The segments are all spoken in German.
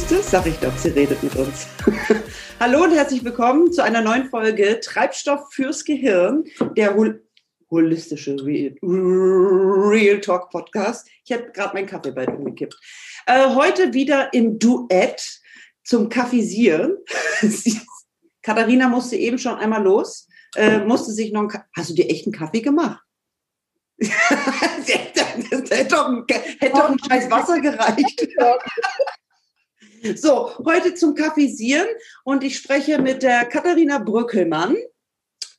Siehst du, sag ich doch, sie redet mit uns. Hallo und herzlich willkommen zu einer neuen Folge Treibstoff fürs Gehirn, der hol holistische Real, Real, Talk Podcast. Ich habe gerade meinen Kaffee bald umgekippt. Äh, heute wieder im Duett zum Kaffeesieren. Katharina musste eben schon einmal los, äh, musste sich noch einen Hast du dir echt einen Kaffee gemacht? das hätte doch, ein, hätte doch ein scheiß Wasser gereicht. So, heute zum Kaffeesieren und ich spreche mit der Katharina Brückelmann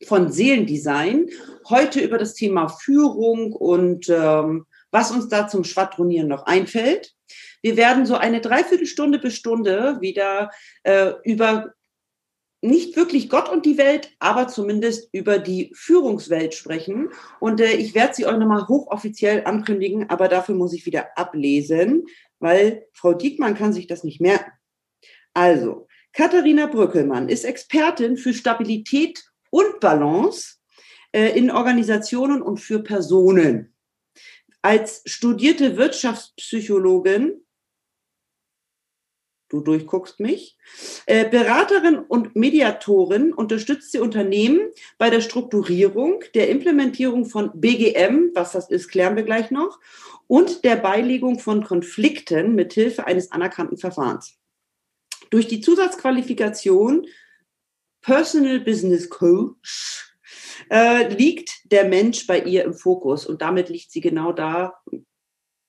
von Seelendesign heute über das Thema Führung und ähm, was uns da zum Schwadronieren noch einfällt. Wir werden so eine Dreiviertelstunde bis Stunde wieder äh, über nicht wirklich Gott und die Welt, aber zumindest über die Führungswelt sprechen. Und äh, ich werde sie euch nochmal hochoffiziell ankündigen, aber dafür muss ich wieder ablesen, weil Frau Diekmann kann sich das nicht merken. Also, Katharina Brückelmann ist Expertin für Stabilität und Balance äh, in Organisationen und für Personen. Als studierte Wirtschaftspsychologin du durchguckst mich. Äh, Beraterin und Mediatorin unterstützt sie Unternehmen bei der Strukturierung, der Implementierung von BGM, was das ist, klären wir gleich noch, und der Beilegung von Konflikten mithilfe eines anerkannten Verfahrens. Durch die Zusatzqualifikation Personal Business Coach äh, liegt der Mensch bei ihr im Fokus und damit liegt sie genau da,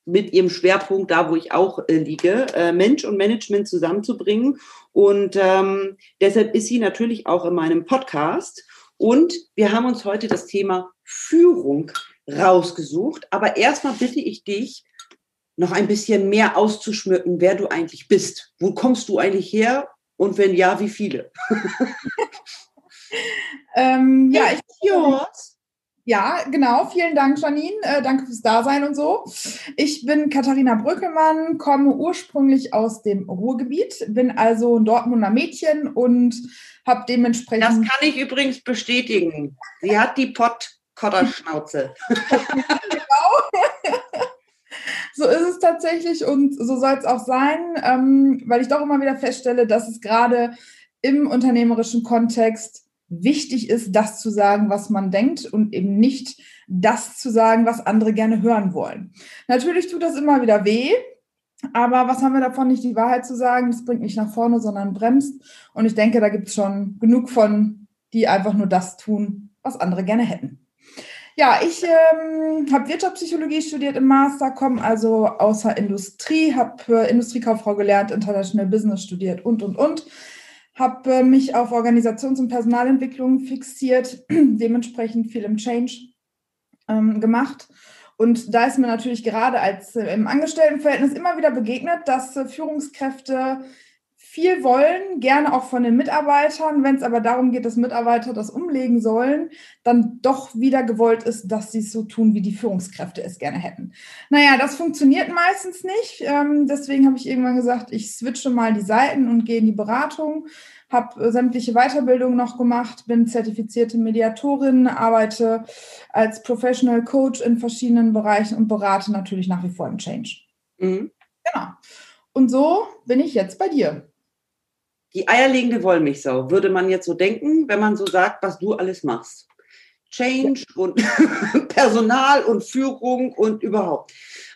mit ihrem Schwerpunkt da, wo ich auch äh, liege, äh, Mensch und Management zusammenzubringen. Und ähm, deshalb ist sie natürlich auch in meinem Podcast. Und wir haben uns heute das Thema Führung rausgesucht. Aber erstmal bitte ich dich, noch ein bisschen mehr auszuschmücken, wer du eigentlich bist. Wo kommst du eigentlich her? Und wenn ja, wie viele? ähm, ja, ich, yours. Ja, genau. Vielen Dank, Janine. Äh, danke fürs Dasein und so. Ich bin Katharina Brückelmann, komme ursprünglich aus dem Ruhrgebiet, bin also ein Dortmunder Mädchen und habe dementsprechend. Das kann ich übrigens bestätigen. Sie hat die Pottkotterschnauze. genau. so ist es tatsächlich und so soll es auch sein, ähm, weil ich doch immer wieder feststelle, dass es gerade im unternehmerischen Kontext wichtig ist, das zu sagen, was man denkt und eben nicht das zu sagen, was andere gerne hören wollen. Natürlich tut das immer wieder weh, aber was haben wir davon, nicht die Wahrheit zu sagen? Das bringt nicht nach vorne, sondern bremst. Und ich denke, da gibt es schon genug von, die einfach nur das tun, was andere gerne hätten. Ja, ich ähm, habe Wirtschaftspsychologie studiert im Master, komme also außer Industrie, habe äh, Industriekauffrau gelernt, International Business studiert und, und, und habe äh, mich auf Organisations- und Personalentwicklung fixiert, dementsprechend viel im Change ähm, gemacht. Und da ist mir natürlich gerade als äh, im Angestelltenverhältnis immer wieder begegnet, dass äh, Führungskräfte viel wollen, gerne auch von den Mitarbeitern. Wenn es aber darum geht, dass Mitarbeiter das umlegen sollen, dann doch wieder gewollt ist, dass sie es so tun, wie die Führungskräfte es gerne hätten. Naja, das funktioniert meistens nicht. Ähm, deswegen habe ich irgendwann gesagt, ich switche mal die Seiten und gehe in die Beratung. Habe sämtliche Weiterbildungen noch gemacht, bin zertifizierte Mediatorin, arbeite als Professional Coach in verschiedenen Bereichen und berate natürlich nach wie vor im Change. Mhm. Genau. Und so bin ich jetzt bei dir die eierlegende Wollmilchsau, würde man jetzt so denken, wenn man so sagt, was du alles machst. Change und Personal und Führung und überhaupt.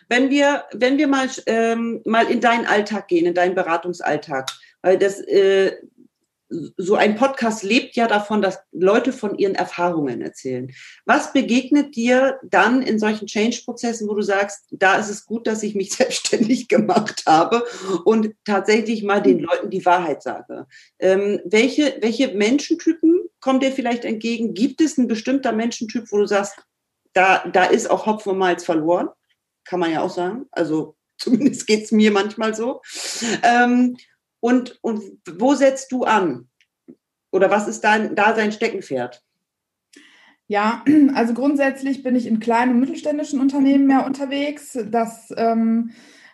Wenn wir, wenn wir mal, ähm, mal in deinen Alltag gehen, in deinen Beratungsalltag, weil das, äh, so ein Podcast lebt ja davon, dass Leute von ihren Erfahrungen erzählen. Was begegnet dir dann in solchen Change-Prozessen, wo du sagst, da ist es gut, dass ich mich selbstständig gemacht habe und tatsächlich mal den Leuten die Wahrheit sage? Ähm, welche, welche Menschentypen kommen dir vielleicht entgegen? Gibt es ein bestimmter Menschentyp, wo du sagst, da, da ist auch Hopfen und Malz verloren? Kann man ja auch sagen. Also zumindest geht es mir manchmal so. Ähm, und, und wo setzt du an? Oder was ist dein, da sein Steckenpferd? Ja, also grundsätzlich bin ich in kleinen und mittelständischen Unternehmen mehr unterwegs. Das ähm,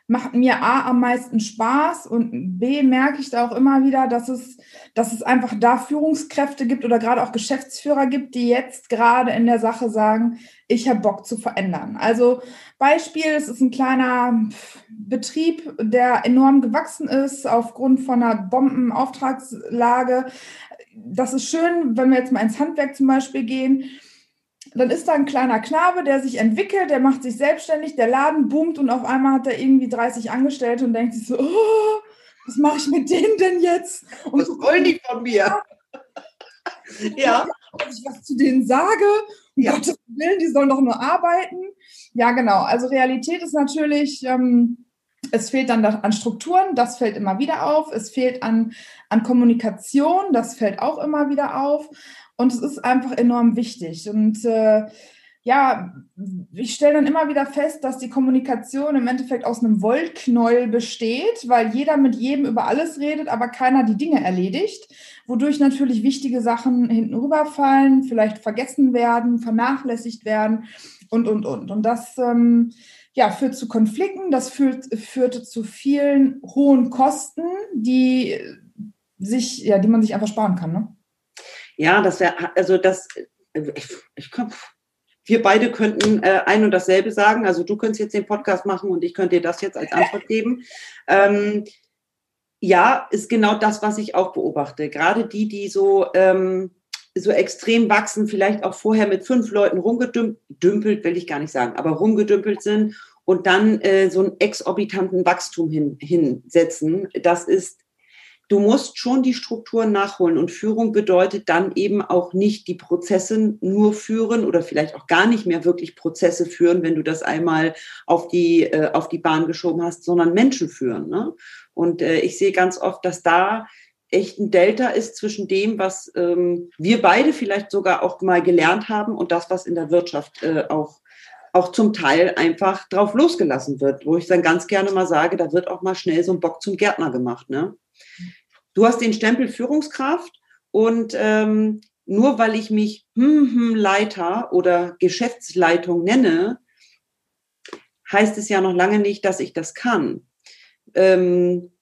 macht mir A am meisten Spaß und B merke ich da auch immer wieder, dass es, dass es einfach da Führungskräfte gibt oder gerade auch Geschäftsführer gibt, die jetzt gerade in der Sache sagen, ich habe Bock zu verändern. Also Beispiel, es ist ein kleiner Betrieb, der enorm gewachsen ist aufgrund von einer Bombenauftragslage. Das ist schön, wenn wir jetzt mal ins Handwerk zum Beispiel gehen dann ist da ein kleiner Knabe, der sich entwickelt, der macht sich selbstständig, der Laden boomt und auf einmal hat er irgendwie 30 Angestellte und denkt sich so, oh, was mache ich mit denen denn jetzt? Und was wollen die von mir? ja. Dass ich was zu denen sage, um ja. Gottes Willen, die sollen doch nur arbeiten. Ja, genau. Also Realität ist natürlich, ähm, es fehlt dann an Strukturen, das fällt immer wieder auf. Es fehlt an, an Kommunikation, das fällt auch immer wieder auf. Und es ist einfach enorm wichtig. Und äh, ja, ich stelle dann immer wieder fest, dass die Kommunikation im Endeffekt aus einem Wollknäuel besteht, weil jeder mit jedem über alles redet, aber keiner die Dinge erledigt, wodurch natürlich wichtige Sachen hinten rüberfallen, vielleicht vergessen werden, vernachlässigt werden und, und, und. Und das ähm, ja, führt zu Konflikten, das führt, führte zu vielen hohen Kosten, die sich, ja, die man sich einfach sparen kann. Ne? Ja, das wäre, also das, ich, ich komm, wir beide könnten äh, ein und dasselbe sagen. Also du könntest jetzt den Podcast machen und ich könnte dir das jetzt als Antwort geben. Ähm, ja, ist genau das, was ich auch beobachte. Gerade die, die so, ähm, so extrem wachsen, vielleicht auch vorher mit fünf Leuten rumgedümpelt, will ich gar nicht sagen, aber rumgedümpelt sind und dann äh, so einen exorbitanten Wachstum hin, hinsetzen. Das ist du musst schon die Strukturen nachholen. Und Führung bedeutet dann eben auch nicht die Prozesse nur führen oder vielleicht auch gar nicht mehr wirklich Prozesse führen, wenn du das einmal auf die, äh, auf die Bahn geschoben hast, sondern Menschen führen. Ne? Und äh, ich sehe ganz oft, dass da echt ein Delta ist zwischen dem, was ähm, wir beide vielleicht sogar auch mal gelernt haben und das, was in der Wirtschaft äh, auch auch zum Teil einfach drauf losgelassen wird, wo ich dann ganz gerne mal sage, da wird auch mal schnell so ein Bock zum Gärtner gemacht. Ne? Du hast den Stempel Führungskraft und ähm, nur weil ich mich hm, hm, Leiter oder Geschäftsleitung nenne, heißt es ja noch lange nicht, dass ich das kann. Ähm,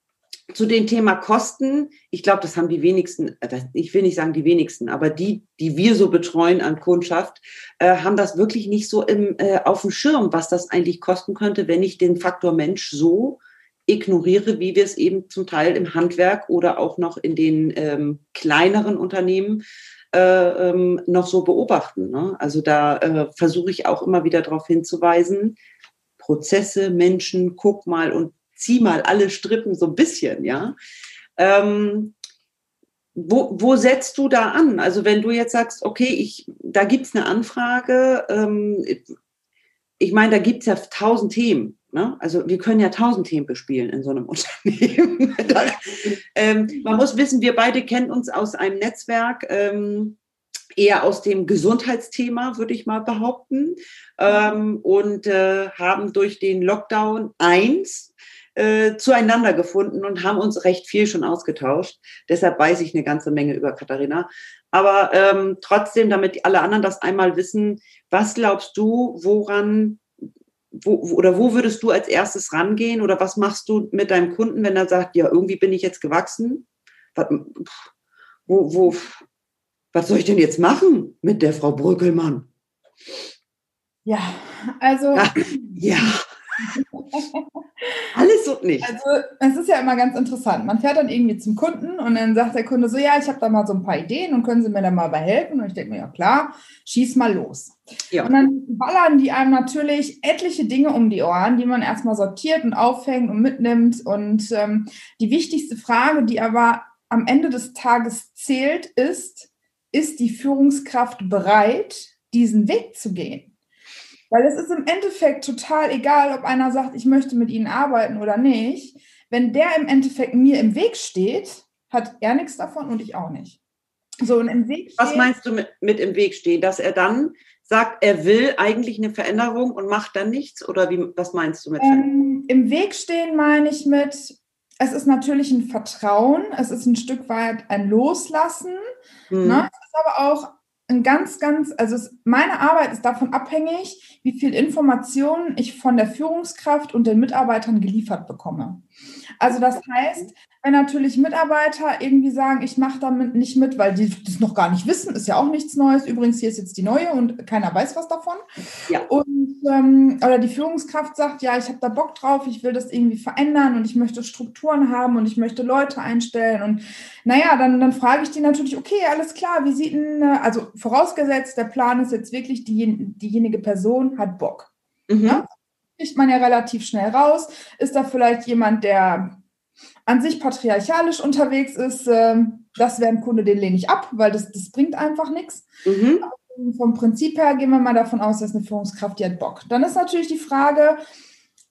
zu dem Thema Kosten, ich glaube, das haben die wenigsten, äh, ich will nicht sagen die wenigsten, aber die, die wir so betreuen an Kundschaft, äh, haben das wirklich nicht so im, äh, auf dem Schirm, was das eigentlich kosten könnte, wenn ich den Faktor Mensch so ignoriere, wie wir es eben zum Teil im Handwerk oder auch noch in den ähm, kleineren Unternehmen äh, ähm, noch so beobachten. Ne? Also da äh, versuche ich auch immer wieder darauf hinzuweisen, Prozesse, Menschen, guck mal und zieh mal alle Strippen so ein bisschen, ja. Ähm, wo, wo setzt du da an? Also wenn du jetzt sagst, okay, ich, da gibt es eine Anfrage, ähm, ich meine, da gibt es ja tausend Themen. Ne? Also wir können ja tausend Themen bespielen in so einem Unternehmen. da, ähm, man muss wissen, wir beide kennen uns aus einem Netzwerk, ähm, eher aus dem Gesundheitsthema, würde ich mal behaupten, ähm, und äh, haben durch den Lockdown eins äh, zueinander gefunden und haben uns recht viel schon ausgetauscht. Deshalb weiß ich eine ganze Menge über Katharina. Aber ähm, trotzdem, damit alle anderen das einmal wissen, was glaubst du, woran wo, oder wo würdest du als erstes rangehen oder was machst du mit deinem Kunden, wenn er sagt, ja, irgendwie bin ich jetzt gewachsen? Was, wo, wo, was soll ich denn jetzt machen mit der Frau Brückelmann? Ja, also. ja. Alles und nicht. Also es ist ja immer ganz interessant. Man fährt dann irgendwie zum Kunden und dann sagt der Kunde so, ja, ich habe da mal so ein paar Ideen und können Sie mir da mal bei helfen? Und ich denke mir, ja klar, schieß mal los. Ja. Und dann ballern die einem natürlich etliche Dinge um die Ohren, die man erstmal sortiert und auffängt und mitnimmt. Und ähm, die wichtigste Frage, die aber am Ende des Tages zählt, ist, ist die Führungskraft bereit, diesen Weg zu gehen? Weil es ist im Endeffekt total egal, ob einer sagt, ich möchte mit ihnen arbeiten oder nicht. Wenn der im Endeffekt mir im Weg steht, hat er nichts davon und ich auch nicht. So, und im Weg Was meinst du mit, mit im Weg stehen? Dass er dann sagt, er will eigentlich eine Veränderung und macht dann nichts? Oder wie, was meinst du mit ähm, Im Weg stehen meine ich mit, es ist natürlich ein Vertrauen, es ist ein Stück weit ein Loslassen. Hm. Ne? Es ist aber auch ein ganz, ganz, also es, meine Arbeit ist davon abhängig, wie viel Informationen ich von der Führungskraft und den Mitarbeitern geliefert bekomme. Also das heißt, wenn natürlich Mitarbeiter irgendwie sagen, ich mache damit nicht mit, weil die das noch gar nicht wissen, ist ja auch nichts Neues. Übrigens, hier ist jetzt die neue und keiner weiß was davon. Ja. Und ähm, oder die Führungskraft sagt, ja, ich habe da Bock drauf, ich will das irgendwie verändern und ich möchte Strukturen haben und ich möchte Leute einstellen. Und naja, dann, dann frage ich die natürlich, okay, alles klar, wie sieht denn, äh, also vorausgesetzt, der Plan ist jetzt wirklich, die, diejenige Person hat Bock. Mhm. Ja? Kriegt man ja relativ schnell raus. Ist da vielleicht jemand, der an sich patriarchalisch unterwegs ist, äh, das wäre ein Kunde, den lehne ich ab, weil das, das bringt einfach nichts. Mhm. Vom Prinzip her gehen wir mal davon aus, dass eine Führungskraft, die hat Bock. Dann ist natürlich die Frage,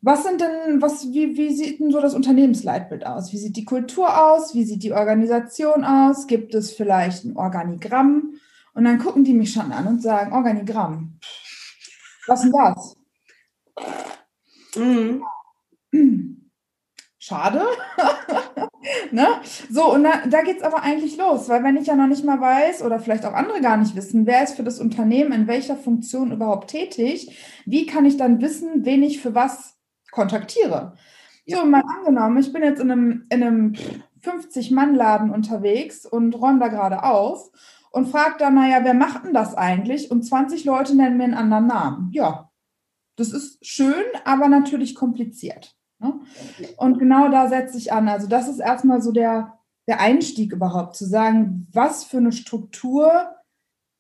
was sind denn, was, wie, wie sieht denn so das Unternehmensleitbild aus? Wie sieht die Kultur aus? Wie sieht die Organisation aus? Gibt es vielleicht ein Organigramm? Und dann gucken die mich schon an und sagen, Organigramm. Was ist denn das? Mhm. schade. ne? So, und da, da geht es aber eigentlich los, weil wenn ich ja noch nicht mal weiß oder vielleicht auch andere gar nicht wissen, wer ist für das Unternehmen in welcher Funktion überhaupt tätig, wie kann ich dann wissen, wen ich für was kontaktiere? Ja. So, mal angenommen, ich bin jetzt in einem, in einem 50-Mann-Laden unterwegs und räume da gerade auf und frage dann, naja, wer macht denn das eigentlich? Und 20 Leute nennen mir einen anderen Namen. Ja, das ist schön, aber natürlich kompliziert. Ne? Und genau da setze ich an. Also das ist erstmal so der, der Einstieg überhaupt, zu sagen, was für eine Struktur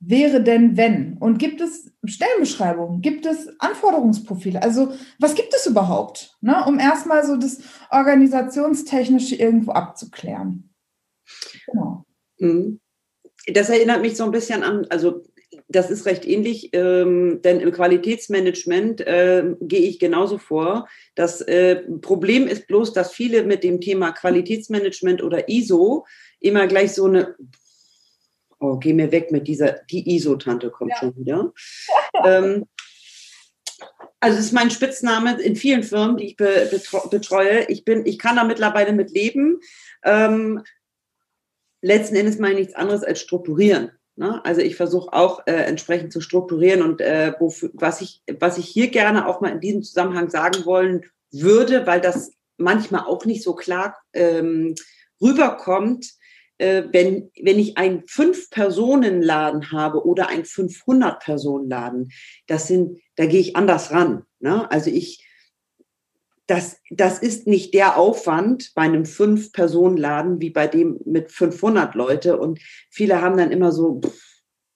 wäre denn wenn? Und gibt es Stellenbeschreibungen? Gibt es Anforderungsprofile? Also was gibt es überhaupt, ne? um erstmal so das Organisationstechnische irgendwo abzuklären? Genau. Mhm. Das erinnert mich so ein bisschen an, also das ist recht ähnlich, ähm, denn im Qualitätsmanagement äh, gehe ich genauso vor. Das äh, Problem ist bloß, dass viele mit dem Thema Qualitätsmanagement oder ISO immer gleich so eine, oh, geh mir weg mit dieser, die ISO-Tante kommt ja. schon wieder. ähm, also es ist mein Spitzname in vielen Firmen, die ich be betreue. Ich bin, ich kann da mittlerweile mit leben. Ähm, letzten Endes meine ich nichts anderes als strukturieren. Ne? Also ich versuche auch äh, entsprechend zu strukturieren und äh, wofür, was, ich, was ich hier gerne auch mal in diesem Zusammenhang sagen wollen würde, weil das manchmal auch nicht so klar ähm, rüberkommt, äh, wenn, wenn ich einen Fünf-Personen-Laden habe oder einen 500-Personen-Laden, das sind, da gehe ich anders ran. Ne? Also ich, das, das ist nicht der Aufwand bei einem Fünf-Personen-Laden wie bei dem mit 500 Leute. Und viele haben dann immer so,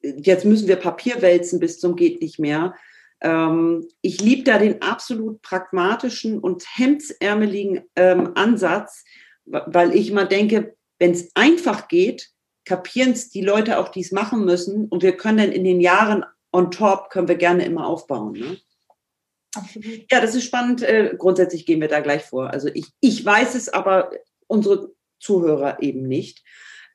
jetzt müssen wir Papier wälzen bis zum geht nicht mehr. Ähm, ich liebe da den absolut pragmatischen und hemdsärmeligen ähm, Ansatz, weil ich immer denke, wenn es einfach geht, kapieren es die Leute auch, die es machen müssen. Und wir können dann in den Jahren on top, können wir gerne immer aufbauen. Ne? Ja, das ist spannend. Äh, grundsätzlich gehen wir da gleich vor. Also ich, ich weiß es, aber unsere Zuhörer eben nicht.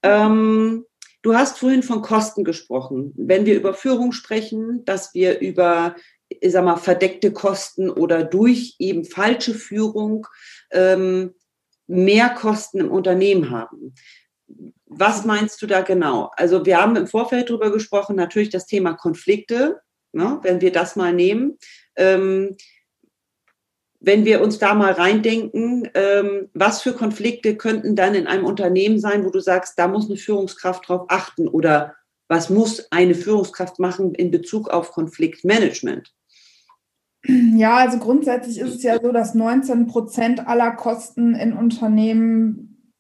Ähm, du hast vorhin von Kosten gesprochen. Wenn wir über Führung sprechen, dass wir über, ich sag mal, verdeckte Kosten oder durch eben falsche Führung ähm, mehr Kosten im Unternehmen haben. Was meinst du da genau? Also wir haben im Vorfeld darüber gesprochen, natürlich das Thema Konflikte, ne, wenn wir das mal nehmen. Ähm, wenn wir uns da mal reindenken, ähm, was für Konflikte könnten dann in einem Unternehmen sein, wo du sagst, da muss eine Führungskraft drauf achten oder was muss eine Führungskraft machen in Bezug auf Konfliktmanagement? Ja, also grundsätzlich ist es ja so, dass 19 Prozent aller Kosten in Unternehmen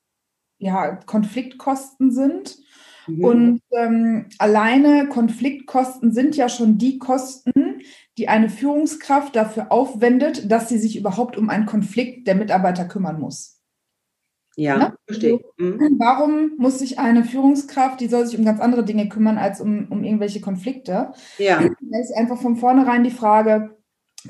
ja Konfliktkosten sind. Mhm. Und ähm, alleine Konfliktkosten sind ja schon die Kosten, die eine Führungskraft dafür aufwendet, dass sie sich überhaupt um einen Konflikt der Mitarbeiter kümmern muss. Ja, ne? verstehe. Also, mhm. Warum muss sich eine Führungskraft, die soll sich um ganz andere Dinge kümmern als um, um irgendwelche Konflikte? Ja. Da ist einfach von vornherein die Frage,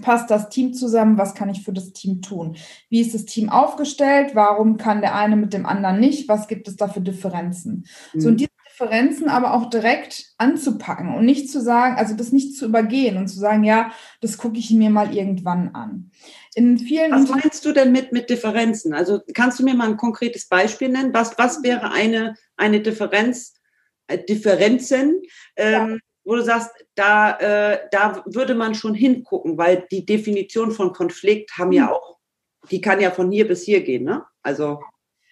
passt das Team zusammen? Was kann ich für das Team tun? Wie ist das Team aufgestellt? Warum kann der eine mit dem anderen nicht? Was gibt es da für Differenzen? Mhm. So, und diese Differenzen aber auch direkt anzupacken und nicht zu sagen, also das nicht zu übergehen und zu sagen, ja, das gucke ich mir mal irgendwann an. In vielen was meinst du denn mit, mit Differenzen? Also kannst du mir mal ein konkretes Beispiel nennen? Was, was wäre eine, eine Differenz, äh, Differenzen, ähm, ja. wo du sagst, da, äh, da würde man schon hingucken, weil die Definition von Konflikt haben ja hm. auch, die kann ja von hier bis hier gehen, ne? Also.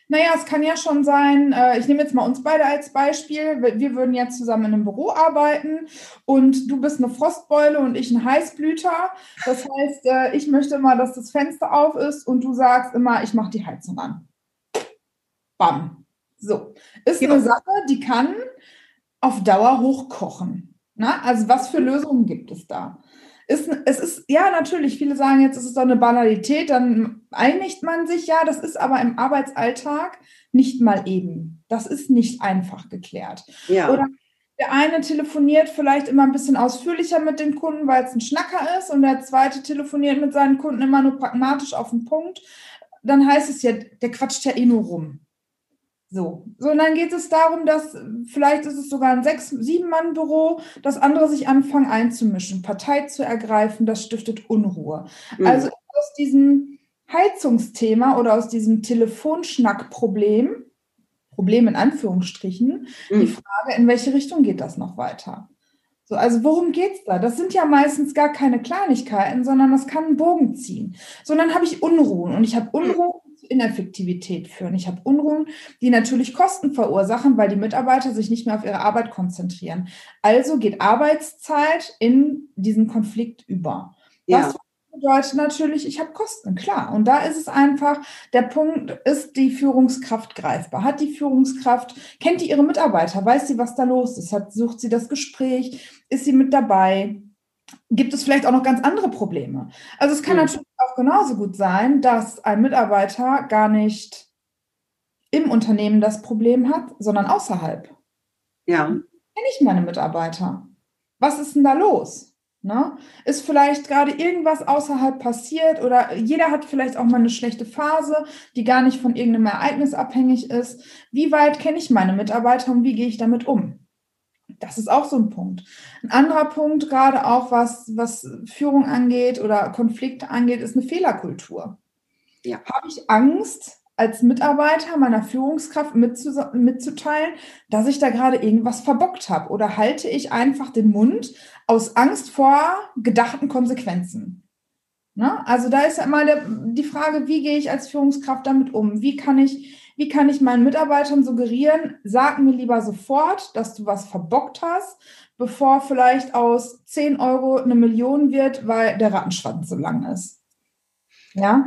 Naja, es kann ja schon sein, äh, ich nehme jetzt mal uns beide als Beispiel. Wir würden jetzt zusammen in einem Büro arbeiten und du bist eine Frostbeule und ich ein Heißblüter. Das heißt, äh, ich möchte immer, dass das Fenster auf ist und du sagst immer, ich mache die Heizung an. Bam. So. Ist ja. eine Sache, die kann auf Dauer hochkochen. Na? Also was für Lösungen gibt es da? Ist, es ist, ja, natürlich, viele sagen jetzt, es ist doch eine Banalität, dann einigt man sich, ja, das ist aber im Arbeitsalltag nicht mal eben. Das ist nicht einfach geklärt. Ja. Oder der eine telefoniert vielleicht immer ein bisschen ausführlicher mit den Kunden, weil es ein Schnacker ist, und der zweite telefoniert mit seinen Kunden immer nur pragmatisch auf den Punkt. Dann heißt es ja, der quatscht ja eh nur rum. So. so, und dann geht es darum, dass vielleicht ist es sogar ein sechs-, sieben-Mann-Büro, dass andere sich anfangen einzumischen, Partei zu ergreifen, das stiftet Unruhe. Mhm. Also aus diesem Heizungsthema oder aus diesem Telefonschnack-Problem, Problem in Anführungsstrichen, mhm. die Frage, in welche Richtung geht das noch weiter? So, also worum geht's da? Das sind ja meistens gar keine Kleinigkeiten, sondern das kann einen Bogen ziehen. So, und dann habe ich Unruhen und ich habe Unruhen Ineffektivität führen. Ich habe Unruhen, die natürlich Kosten verursachen, weil die Mitarbeiter sich nicht mehr auf ihre Arbeit konzentrieren. Also geht Arbeitszeit in diesen Konflikt über. Ja. Das bedeutet natürlich, ich habe Kosten, klar. Und da ist es einfach, der Punkt ist die Führungskraft greifbar. Hat die Führungskraft, kennt die ihre Mitarbeiter, weiß sie, was da los ist, hat, sucht sie das Gespräch, ist sie mit dabei? gibt es vielleicht auch noch ganz andere Probleme. Also es kann mhm. natürlich auch genauso gut sein, dass ein Mitarbeiter gar nicht im Unternehmen das Problem hat, sondern außerhalb. Ja. Kenne ich meine Mitarbeiter? Was ist denn da los? Ne? Ist vielleicht gerade irgendwas außerhalb passiert oder jeder hat vielleicht auch mal eine schlechte Phase, die gar nicht von irgendeinem Ereignis abhängig ist. Wie weit kenne ich meine Mitarbeiter und wie gehe ich damit um? Das ist auch so ein Punkt. Ein anderer Punkt, gerade auch was, was Führung angeht oder Konflikte angeht, ist eine Fehlerkultur. Ja. Habe ich Angst, als Mitarbeiter meiner Führungskraft mitzuteilen, dass ich da gerade irgendwas verbockt habe? Oder halte ich einfach den Mund aus Angst vor gedachten Konsequenzen? Ne? Also da ist ja immer der, die Frage, wie gehe ich als Führungskraft damit um? Wie kann ich wie kann ich meinen Mitarbeitern suggerieren, sag mir lieber sofort, dass du was verbockt hast, bevor vielleicht aus 10 Euro eine Million wird, weil der Rattenschwanz so lang ist. Ja?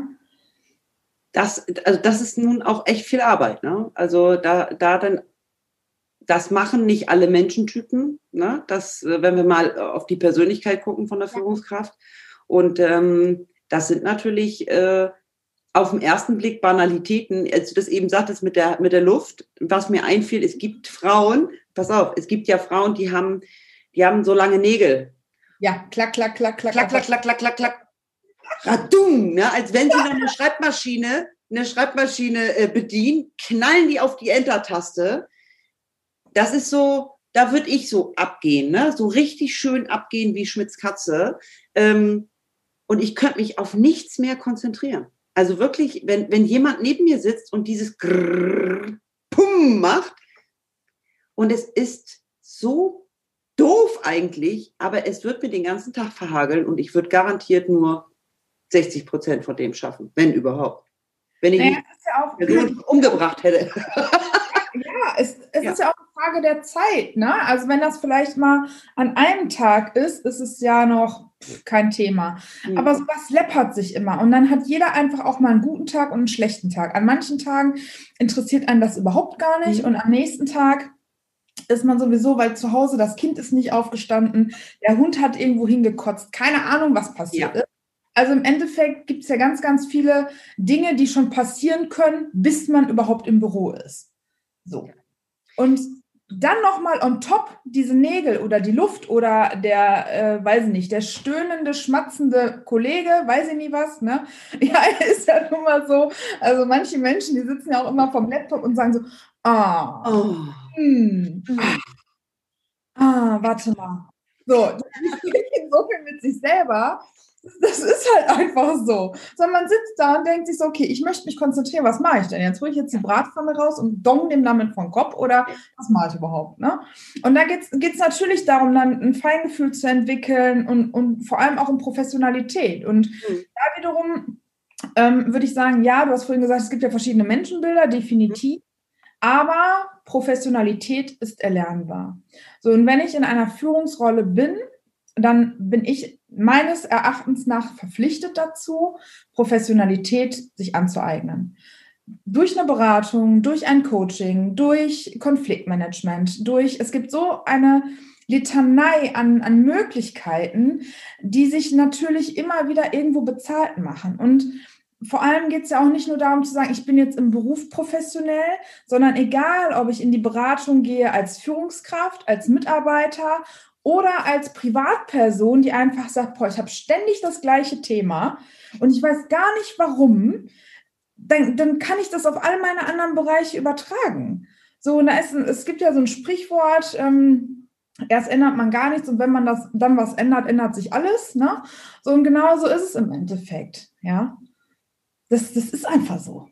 Das, also das ist nun auch echt viel Arbeit. Ne? Also da, da dann, das machen nicht alle Menschentypen. Ne? Das, äh, wenn wir mal auf die Persönlichkeit gucken von der Führungskraft. Und ähm, das sind natürlich äh, auf den ersten Blick Banalitäten, als du das eben sagtest mit der, mit der Luft, was mir einfiel, es gibt Frauen, pass auf, es gibt ja Frauen, die haben, die haben so lange Nägel. Ja, klack, klack, klack, klack, klack, klack, klack, klack, klack, klack. Radung, ne? als wenn sie noch eine Schreibmaschine, eine Schreibmaschine äh, bedienen, knallen die auf die Enter-Taste. Das ist so, da würde ich so abgehen, ne? so richtig schön abgehen wie Schmitz Katze. Ähm, und ich könnte mich auf nichts mehr konzentrieren. Also wirklich, wenn, wenn jemand neben mir sitzt und dieses Grrr, Pum macht und es ist so doof eigentlich, aber es wird mir den ganzen Tag verhageln und ich würde garantiert nur 60 Prozent von dem schaffen, wenn überhaupt. Wenn ich naja, ja auch, umgebracht hätte. Ja, es, es ja. ist ja auch eine Frage der Zeit. Ne? Also wenn das vielleicht mal an einem Tag ist, ist es ja noch kein Thema. Mhm. Aber sowas läppert sich immer. Und dann hat jeder einfach auch mal einen guten Tag und einen schlechten Tag. An manchen Tagen interessiert einen das überhaupt gar nicht. Mhm. Und am nächsten Tag ist man sowieso, weil zu Hause das Kind ist nicht aufgestanden, der Hund hat irgendwo hingekotzt, keine Ahnung, was passiert ja. ist. Also im Endeffekt gibt es ja ganz, ganz viele Dinge, die schon passieren können, bis man überhaupt im Büro ist. So. Und dann nochmal on top diese Nägel oder die Luft oder der, äh, weiß ich nicht, der stöhnende, schmatzende Kollege, weiß ich nie was, ne? Ja, ist ja nun mal so. Also manche Menschen, die sitzen ja auch immer vom Laptop und sagen so, ah, oh. hm, ah, warte mal. So, die so viel mit sich selber. Das ist halt einfach so. Sondern man sitzt da und denkt sich so, okay, ich möchte mich konzentrieren, was mache ich denn? Jetzt hole ich jetzt die Bratpfanne raus und dong dem damit vom Kopf oder was mache ich überhaupt? Ne? Und da geht es natürlich darum, dann ein Feingefühl zu entwickeln und, und vor allem auch in Professionalität. Und mhm. da wiederum ähm, würde ich sagen, ja, du hast vorhin gesagt, es gibt ja verschiedene Menschenbilder, definitiv. Aber Professionalität ist erlernbar. So, und wenn ich in einer Führungsrolle bin, dann bin ich meines Erachtens nach verpflichtet dazu, Professionalität sich anzueignen. Durch eine Beratung, durch ein Coaching, durch Konfliktmanagement, durch, es gibt so eine Litanei an, an Möglichkeiten, die sich natürlich immer wieder irgendwo bezahlt machen. Und vor allem geht es ja auch nicht nur darum zu sagen, ich bin jetzt im Beruf professionell, sondern egal, ob ich in die Beratung gehe als Führungskraft, als Mitarbeiter oder als Privatperson, die einfach sagt, boah, ich habe ständig das gleiche Thema und ich weiß gar nicht warum, dann, dann kann ich das auf all meine anderen Bereiche übertragen. So, da ist, es gibt ja so ein Sprichwort, ähm, erst ändert man gar nichts und wenn man das dann was ändert, ändert sich alles. Ne? So, und genau so ist es im Endeffekt. Ja, das, das ist einfach so.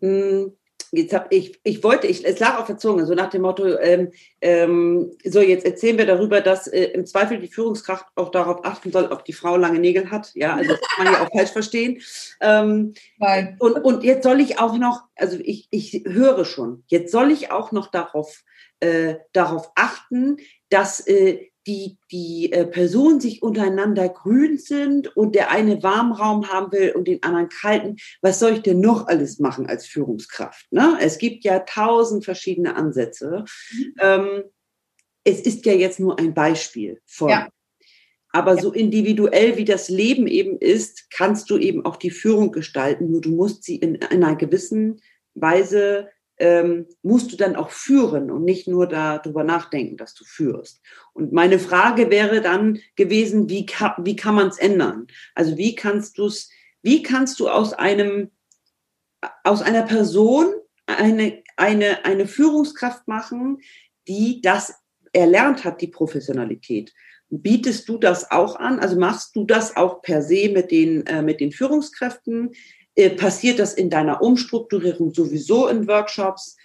Mm, jetzt habe ich, ich wollte, ich, es lag auf der Zunge, so nach dem Motto, ähm, ähm, so jetzt erzählen wir darüber, dass äh, im Zweifel die Führungskraft auch darauf achten soll, ob die Frau lange Nägel hat. Ja, also das kann man ja auch falsch verstehen. Ähm, Nein. Und, und jetzt soll ich auch noch, also ich, ich höre schon, jetzt soll ich auch noch darauf, äh, darauf achten, dass äh, die, die äh, Personen sich untereinander grün sind und der eine Warmraum haben will und den anderen kalten, was soll ich denn noch alles machen als Führungskraft? Ne? Es gibt ja tausend verschiedene Ansätze. Mhm. Ähm, es ist ja jetzt nur ein Beispiel von. Ja. Aber ja. so individuell wie das Leben eben ist, kannst du eben auch die Führung gestalten, nur du musst sie in, in einer gewissen Weise ähm, musst du dann auch führen und nicht nur darüber nachdenken, dass du führst. Und meine Frage wäre dann gewesen, wie, kann, wie kann man es ändern? Also wie kannst du es, wie kannst du aus einem, aus einer Person eine, eine, eine Führungskraft machen, die das erlernt hat, die Professionalität? Bietest du das auch an? Also machst du das auch per se mit den, äh, mit den Führungskräften? Äh, passiert das in deiner Umstrukturierung sowieso in Workshops?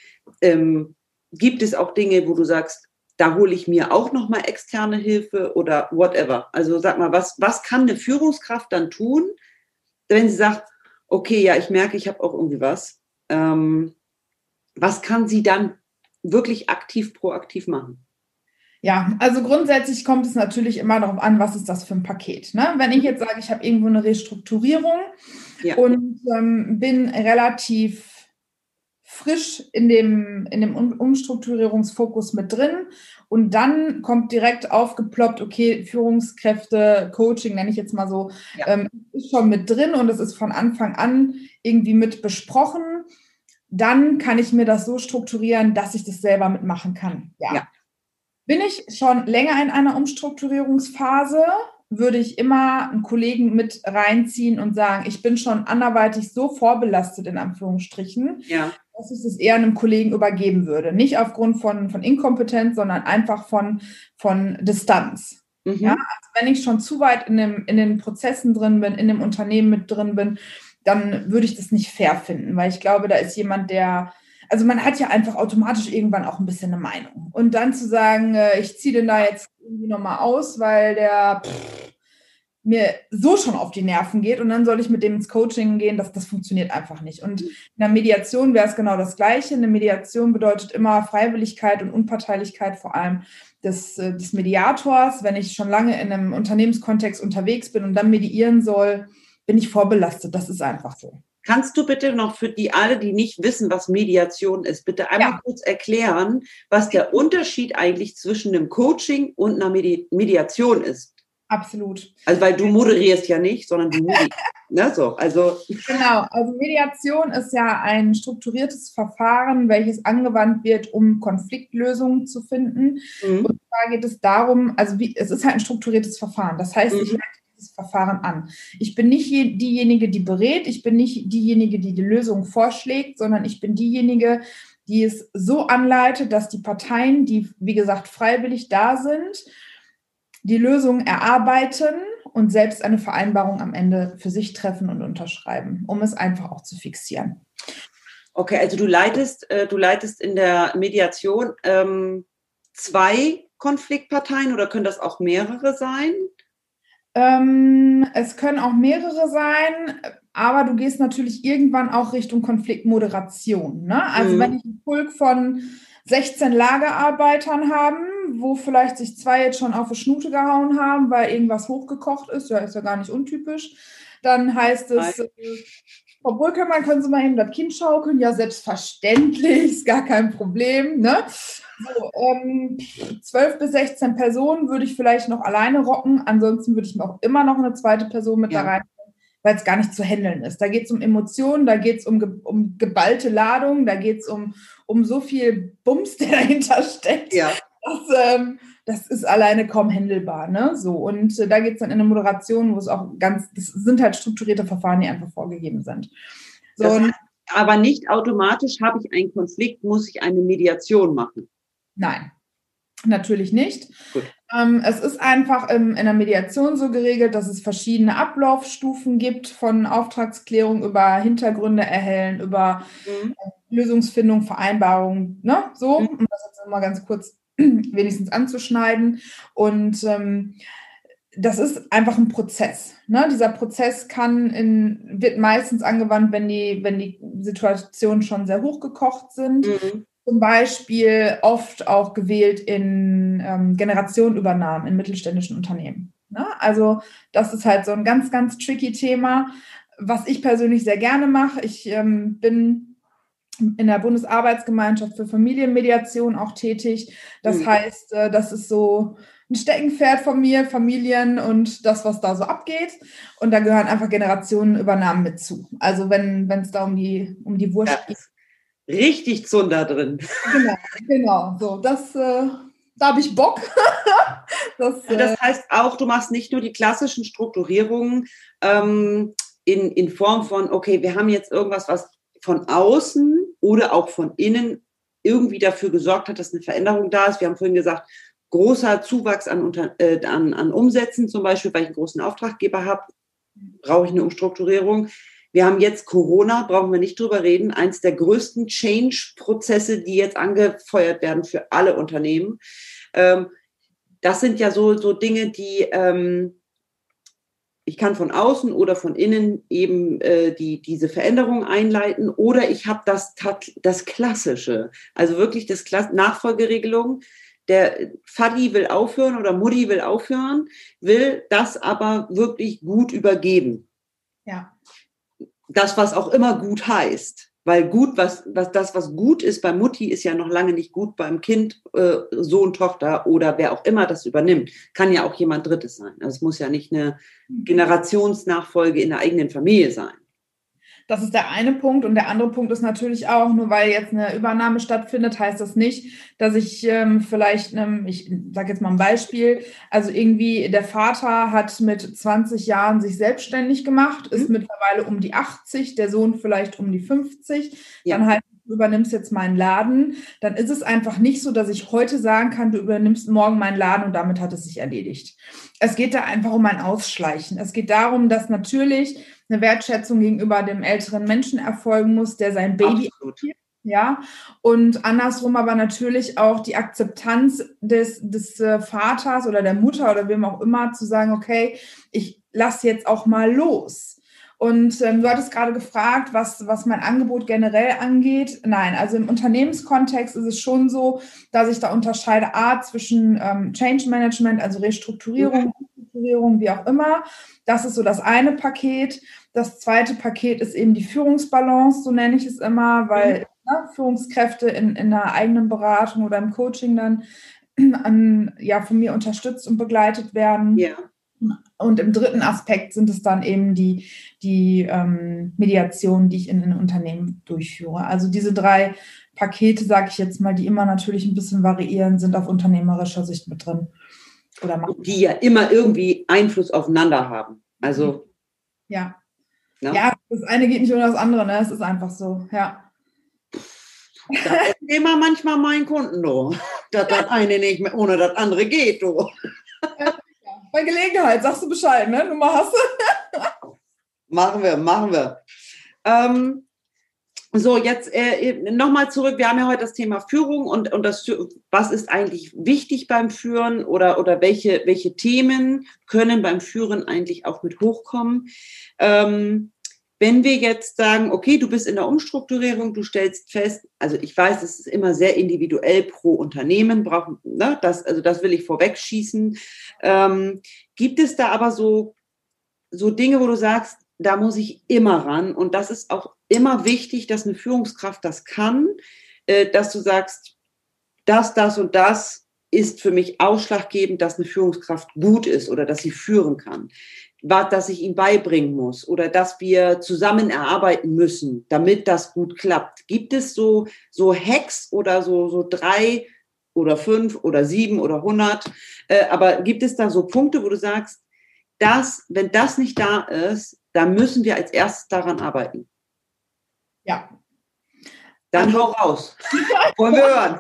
Ähm, gibt es auch Dinge, wo du sagst, da hole ich mir auch nochmal externe Hilfe oder whatever? Also sag mal, was, was kann eine Führungskraft dann tun, wenn sie sagt, okay, ja, ich merke, ich habe auch irgendwie was. Ähm, was kann sie dann wirklich aktiv, proaktiv machen? Ja, also grundsätzlich kommt es natürlich immer darauf an, was ist das für ein Paket. Ne? Wenn ich jetzt sage, ich habe irgendwo eine Restrukturierung ja. und ähm, bin relativ frisch in dem, in dem Umstrukturierungsfokus mit drin und dann kommt direkt aufgeploppt, okay, Führungskräfte, Coaching nenne ich jetzt mal so, ja. ähm, ist schon mit drin und es ist von Anfang an irgendwie mit besprochen. Dann kann ich mir das so strukturieren, dass ich das selber mitmachen kann. ja. ja. Bin ich schon länger in einer Umstrukturierungsphase, würde ich immer einen Kollegen mit reinziehen und sagen, ich bin schon anderweitig so vorbelastet, in Anführungsstrichen, ja. dass ich es eher einem Kollegen übergeben würde. Nicht aufgrund von, von Inkompetenz, sondern einfach von, von Distanz. Mhm. Ja, also wenn ich schon zu weit in, dem, in den Prozessen drin bin, in dem Unternehmen mit drin bin, dann würde ich das nicht fair finden, weil ich glaube, da ist jemand, der also man hat ja einfach automatisch irgendwann auch ein bisschen eine Meinung. Und dann zu sagen, äh, ich ziehe den da jetzt irgendwie nochmal aus, weil der pff, mir so schon auf die Nerven geht und dann soll ich mit dem ins Coaching gehen, das, das funktioniert einfach nicht. Und in der Mediation wäre es genau das Gleiche. Eine Mediation bedeutet immer Freiwilligkeit und Unparteilichkeit vor allem des, äh, des Mediators. Wenn ich schon lange in einem Unternehmenskontext unterwegs bin und dann mediieren soll, bin ich vorbelastet. Das ist einfach so. Kannst du bitte noch für die alle, die nicht wissen, was Mediation ist, bitte einmal ja. kurz erklären, was der Unterschied eigentlich zwischen einem Coaching und einer Medi Mediation ist? Absolut. Also weil du moderierst ja nicht, sondern du moderierst. ne, so, also. Genau, also Mediation ist ja ein strukturiertes Verfahren, welches angewandt wird, um Konfliktlösungen zu finden. Mhm. Und zwar geht es darum, also wie, es ist halt ein strukturiertes Verfahren. Das heißt, mhm. ich leite dieses Verfahren an. Ich bin nicht diejenige, die berät, ich bin nicht diejenige, die die Lösung vorschlägt, sondern ich bin diejenige, die es so anleitet, dass die Parteien, die wie gesagt freiwillig da sind, die Lösung erarbeiten und selbst eine Vereinbarung am Ende für sich treffen und unterschreiben, um es einfach auch zu fixieren. Okay, also du leitest, äh, du leitest in der Mediation ähm, zwei Konfliktparteien oder können das auch mehrere sein? Ähm, es können auch mehrere sein, aber du gehst natürlich irgendwann auch Richtung Konfliktmoderation. Ne? Also mhm. wenn ich ein Pulk von 16 Lagerarbeitern haben, wo vielleicht sich zwei jetzt schon auf die Schnute gehauen haben, weil irgendwas hochgekocht ist, ja, ist ja gar nicht untypisch, dann heißt es, äh, Frau Brückemann, können Sie mal eben das Kind schaukeln? Ja, selbstverständlich, ist gar kein Problem. Ne? So, ähm, 12 bis 16 Personen würde ich vielleicht noch alleine rocken. Ansonsten würde ich mir auch immer noch eine zweite Person mit ja. da rein, weil es gar nicht zu handeln ist. Da geht es um Emotionen, da geht es um, um geballte Ladung, da geht es um, um so viel Bums, der dahinter steckt. Ja. Das, ähm, das ist alleine kaum handelbar. Ne? So, und äh, da geht es dann in eine Moderation, wo es auch ganz, das sind halt strukturierte Verfahren, die einfach vorgegeben sind. So, das heißt, aber nicht automatisch habe ich einen Konflikt, muss ich eine Mediation machen. Nein, natürlich nicht. Ähm, es ist einfach im, in der Mediation so geregelt, dass es verschiedene Ablaufstufen gibt, von Auftragsklärung über Hintergründe erhellen, über mhm. Äh, Lösungsfindung, Vereinbarung, ne? So, mhm. um das jetzt mal ganz kurz wenigstens anzuschneiden. Und ähm, das ist einfach ein Prozess. Ne? Dieser Prozess kann in, wird meistens angewandt, wenn die, wenn die Situationen schon sehr hochgekocht sind. Mhm zum Beispiel oft auch gewählt in ähm, Generationenübernahmen in mittelständischen Unternehmen. Ne? Also das ist halt so ein ganz, ganz tricky Thema, was ich persönlich sehr gerne mache. Ich ähm, bin in der Bundesarbeitsgemeinschaft für Familienmediation auch tätig. Das mhm. heißt, äh, das ist so ein Steckenpferd von mir, Familien und das, was da so abgeht. Und da gehören einfach Generationenübernahmen mit zu. Also wenn es da um die, um die Wurst ja. geht, richtig Zunder drin. Genau, genau. So, das, äh, da habe ich Bock. das, äh, das, heißt auch, du machst nicht nur die klassischen Strukturierungen ähm, in, in Form von, okay, wir haben jetzt irgendwas, was von außen oder auch von innen irgendwie dafür gesorgt hat, dass eine Veränderung da ist. Wir haben vorhin gesagt, großer Zuwachs an, äh, an, an Umsätzen, zum Beispiel, weil ich einen großen Auftraggeber habe, brauche ich eine Umstrukturierung. Wir haben jetzt Corona, brauchen wir nicht drüber reden, eins der größten Change-Prozesse, die jetzt angefeuert werden für alle Unternehmen. Ähm, das sind ja so, so Dinge, die ähm, ich kann von außen oder von innen eben äh, die, diese Veränderung einleiten oder ich habe das, das Klassische, also wirklich das Klass Nachfolgeregelung. Der Fadi will aufhören oder Mutti will aufhören, will das aber wirklich gut übergeben. Ja das, was auch immer gut heißt. Weil gut, was, was das, was gut ist bei Mutti, ist ja noch lange nicht gut beim Kind, äh, Sohn, Tochter oder wer auch immer das übernimmt. Kann ja auch jemand Drittes sein. Also es muss ja nicht eine mhm. Generationsnachfolge in der eigenen Familie sein. Das ist der eine Punkt. Und der andere Punkt ist natürlich auch, nur weil jetzt eine Übernahme stattfindet, heißt das nicht, dass ich ähm, vielleicht, ähm, ich sage jetzt mal ein Beispiel, also irgendwie der Vater hat mit 20 Jahren sich selbstständig gemacht, ist mhm. mittlerweile um die 80, der Sohn vielleicht um die 50. Ja. Dann heißt du übernimmst jetzt meinen Laden, dann ist es einfach nicht so, dass ich heute sagen kann, du übernimmst morgen meinen Laden und damit hat es sich erledigt. Es geht da einfach um ein Ausschleichen. Es geht darum, dass natürlich eine Wertschätzung gegenüber dem älteren Menschen erfolgen muss, der sein Baby adoptiert. Ja, und andersrum aber natürlich auch die Akzeptanz des, des äh, Vaters oder der Mutter oder wem auch immer zu sagen, okay, ich lasse jetzt auch mal los. Und ähm, du hattest gerade gefragt, was, was mein Angebot generell angeht. Nein, also im Unternehmenskontext ist es schon so, dass ich da unterscheide A zwischen ähm, Change Management, also Restrukturierung, mhm. Umstrukturierung, wie auch immer. Das ist so das eine Paket. Das zweite Paket ist eben die Führungsbalance, so nenne ich es immer, weil mhm. ne, Führungskräfte in, in einer eigenen Beratung oder im Coaching dann an, ja, von mir unterstützt und begleitet werden. Ja. Und im dritten Aspekt sind es dann eben die, die ähm, Mediationen, die ich in den Unternehmen durchführe. Also diese drei Pakete, sage ich jetzt mal, die immer natürlich ein bisschen variieren, sind auf unternehmerischer Sicht mit drin. Oder machen. Die ja immer irgendwie Einfluss aufeinander haben. Also. Ja. Ja, ja das eine geht nicht ohne das andere, ne? Es ist einfach so, ja. Da erzähl mal manchmal meinen Kunden, du, dass das eine nicht mehr ohne das andere geht, du. Bei Gelegenheit, sagst du Bescheid, ne? Nummer hast du. machen wir, machen wir. Ähm, so, jetzt äh, nochmal zurück. Wir haben ja heute das Thema Führung und, und das, was ist eigentlich wichtig beim Führen oder, oder welche, welche Themen können beim Führen eigentlich auch mit hochkommen. Ähm, wenn wir jetzt sagen, okay, du bist in der Umstrukturierung, du stellst fest, also ich weiß, es ist immer sehr individuell pro Unternehmen, brauchen, ne, das, also das will ich vorwegschießen. Ähm, gibt es da aber so, so Dinge, wo du sagst, da muss ich immer ran und das ist auch immer wichtig, dass eine Führungskraft das kann, äh, dass du sagst, das, das und das ist für mich ausschlaggebend, dass eine Führungskraft gut ist oder dass sie führen kann. Was, dass ich ihm beibringen muss oder dass wir zusammen erarbeiten müssen, damit das gut klappt. Gibt es so, so Hacks oder so, so drei oder fünf oder sieben oder hundert? Äh, aber gibt es da so Punkte, wo du sagst, das, wenn das nicht da ist, dann müssen wir als erstes daran arbeiten? Ja. Dann also, hau raus. Wollen wir hören.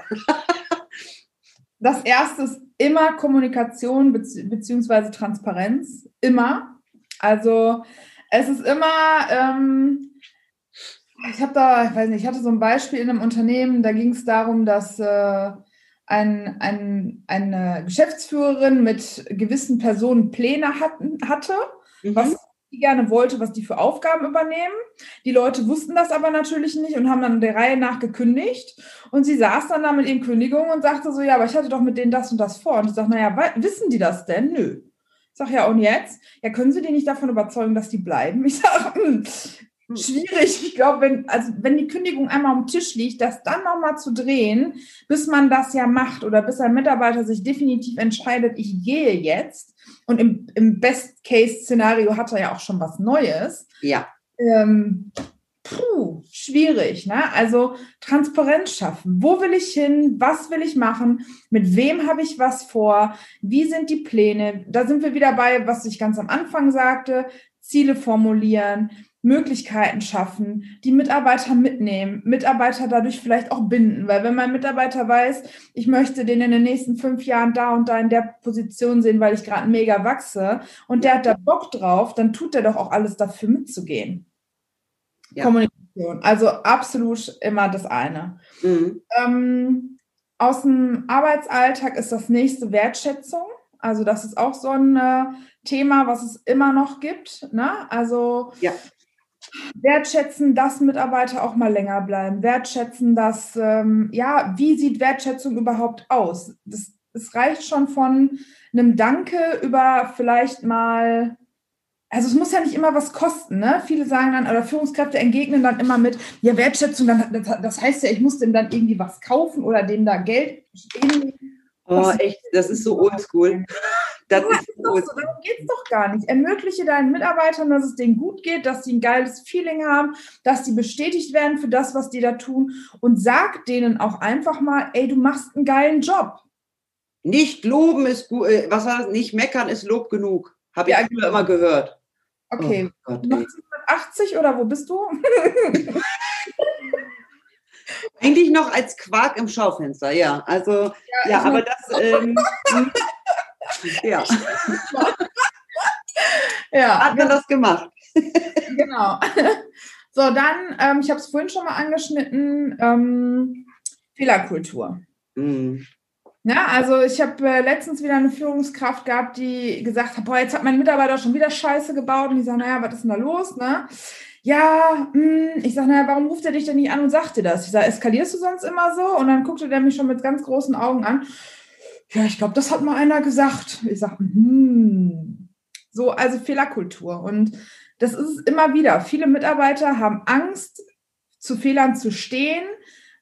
Das erste ist immer Kommunikation bzw. Transparenz. Immer. Also es ist immer, ähm, ich habe da, ich weiß nicht, ich hatte so ein Beispiel in einem Unternehmen, da ging es darum, dass äh, ein, ein, eine Geschäftsführerin mit gewissen Personen Pläne hatten, hatte, mhm. was die gerne wollte, was die für Aufgaben übernehmen. Die Leute wussten das aber natürlich nicht und haben dann der Reihe nach gekündigt. Und sie saß dann da mit ihren Kündigungen und sagte so, ja, aber ich hatte doch mit denen das und das vor. Und ich sage, naja, wissen die das denn? Nö. Ich sage, ja, und jetzt? Ja, können Sie die nicht davon überzeugen, dass die bleiben? Ich sage, hm, schwierig. Ich glaube, wenn, also wenn die Kündigung einmal am Tisch liegt, das dann nochmal zu drehen, bis man das ja macht oder bis ein Mitarbeiter sich definitiv entscheidet, ich gehe jetzt, und im, im Best-Case-Szenario hat er ja auch schon was Neues. Ja. Ähm, puh, schwierig. Ne? Also Transparenz schaffen. Wo will ich hin? Was will ich machen? Mit wem habe ich was vor? Wie sind die Pläne? Da sind wir wieder bei, was ich ganz am Anfang sagte. Ziele formulieren. Möglichkeiten schaffen, die Mitarbeiter mitnehmen, Mitarbeiter dadurch vielleicht auch binden, weil wenn mein Mitarbeiter weiß, ich möchte den in den nächsten fünf Jahren da und da in der Position sehen, weil ich gerade mega wachse und der hat da Bock drauf, dann tut er doch auch alles dafür mitzugehen. Ja. Kommunikation, also absolut immer das eine. Mhm. Ähm, aus dem Arbeitsalltag ist das nächste Wertschätzung. Also das ist auch so ein äh, Thema, was es immer noch gibt. Ne? Also ja wertschätzen, dass Mitarbeiter auch mal länger bleiben, wertschätzen, dass, ähm, ja, wie sieht Wertschätzung überhaupt aus? Das, es reicht schon von einem Danke über vielleicht mal, also es muss ja nicht immer was kosten, ne? Viele sagen dann, oder Führungskräfte entgegnen dann immer mit, ja, Wertschätzung, das heißt ja, ich muss dem dann irgendwie was kaufen oder dem da Geld stehen. Oh, echt, das ist so oldschool. Das ja, ist doch so, darum geht es doch gar nicht. Ermögliche deinen Mitarbeitern, dass es denen gut geht, dass sie ein geiles Feeling haben, dass sie bestätigt werden für das, was die da tun und sag denen auch einfach mal, ey, du machst einen geilen Job. Nicht loben ist gut, äh, was das? Nicht meckern ist Lob genug. Habe ich ja, genau. immer gehört. Okay. Oh Gott, 1980 oder wo bist du? Eigentlich noch als Quark im Schaufenster, ja. Also, ja, ja aber das. Ähm, ja. ja. Hat man das gemacht? genau. So, dann, ähm, ich habe es vorhin schon mal angeschnitten, ähm, Fehlerkultur. Mhm. Ja, also ich habe äh, letztens wieder eine Führungskraft gehabt, die gesagt hat, boah, jetzt hat mein Mitarbeiter schon wieder Scheiße gebaut und die sagen, naja, was ist denn da los, ne? Ja, mh, hm, ich sage, naja, warum ruft er dich denn nicht an und sagt dir das? Ich sage, eskalierst du sonst immer so? Und dann guckte der mich schon mit ganz großen Augen an ja, ich glaube, das hat mal einer gesagt. Ich sage, hm. So, also Fehlerkultur. Und das ist es immer wieder. Viele Mitarbeiter haben Angst, zu Fehlern zu stehen,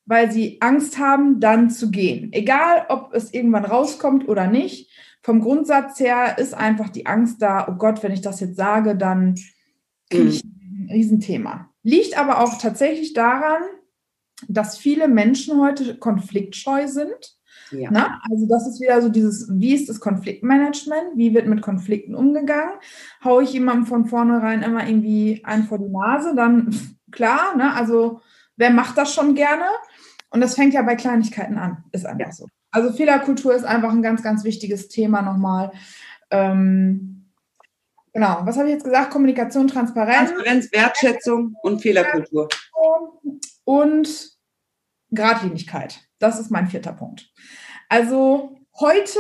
weil sie Angst haben, dann zu gehen. Egal, ob es irgendwann rauskommt oder nicht. Vom Grundsatz her ist einfach die Angst da, oh Gott, wenn ich das jetzt sage, dann kriege ich mhm. ein Riesenthema. Liegt aber auch tatsächlich daran, dass viele Menschen heute konfliktscheu sind ja. Na, also das ist wieder so dieses, wie ist das Konfliktmanagement? Wie wird mit Konflikten umgegangen? Hau ich jemandem von vornherein immer irgendwie einen vor die Nase, dann klar, ne? also wer macht das schon gerne? Und das fängt ja bei Kleinigkeiten an, ist einfach ja. so. Also Fehlerkultur ist einfach ein ganz, ganz wichtiges Thema nochmal. ähm, genau, was habe ich jetzt gesagt? Kommunikation, Transparenz. Transparenz, Wertschätzung und Fehlerkultur. Und Gradlinigkeit. Das ist mein vierter Punkt. Also heute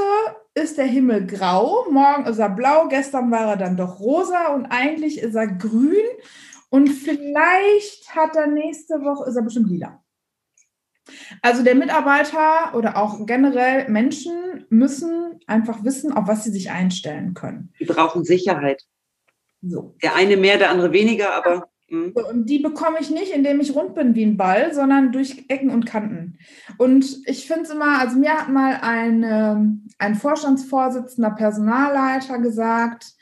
ist der Himmel grau, morgen ist er blau, gestern war er dann doch rosa und eigentlich ist er grün und vielleicht hat er nächste Woche, ist er bestimmt lila. Also der Mitarbeiter oder auch generell Menschen müssen einfach wissen, auf was sie sich einstellen können. Die brauchen Sicherheit. So. Der eine mehr, der andere weniger, aber. Hm. So, und die bekomme ich nicht, indem ich rund bin wie ein Ball, sondern durch Ecken und Kanten. Und ich finde es immer, also mir hat mal ein, ähm, ein Vorstandsvorsitzender Personalleiter gesagt,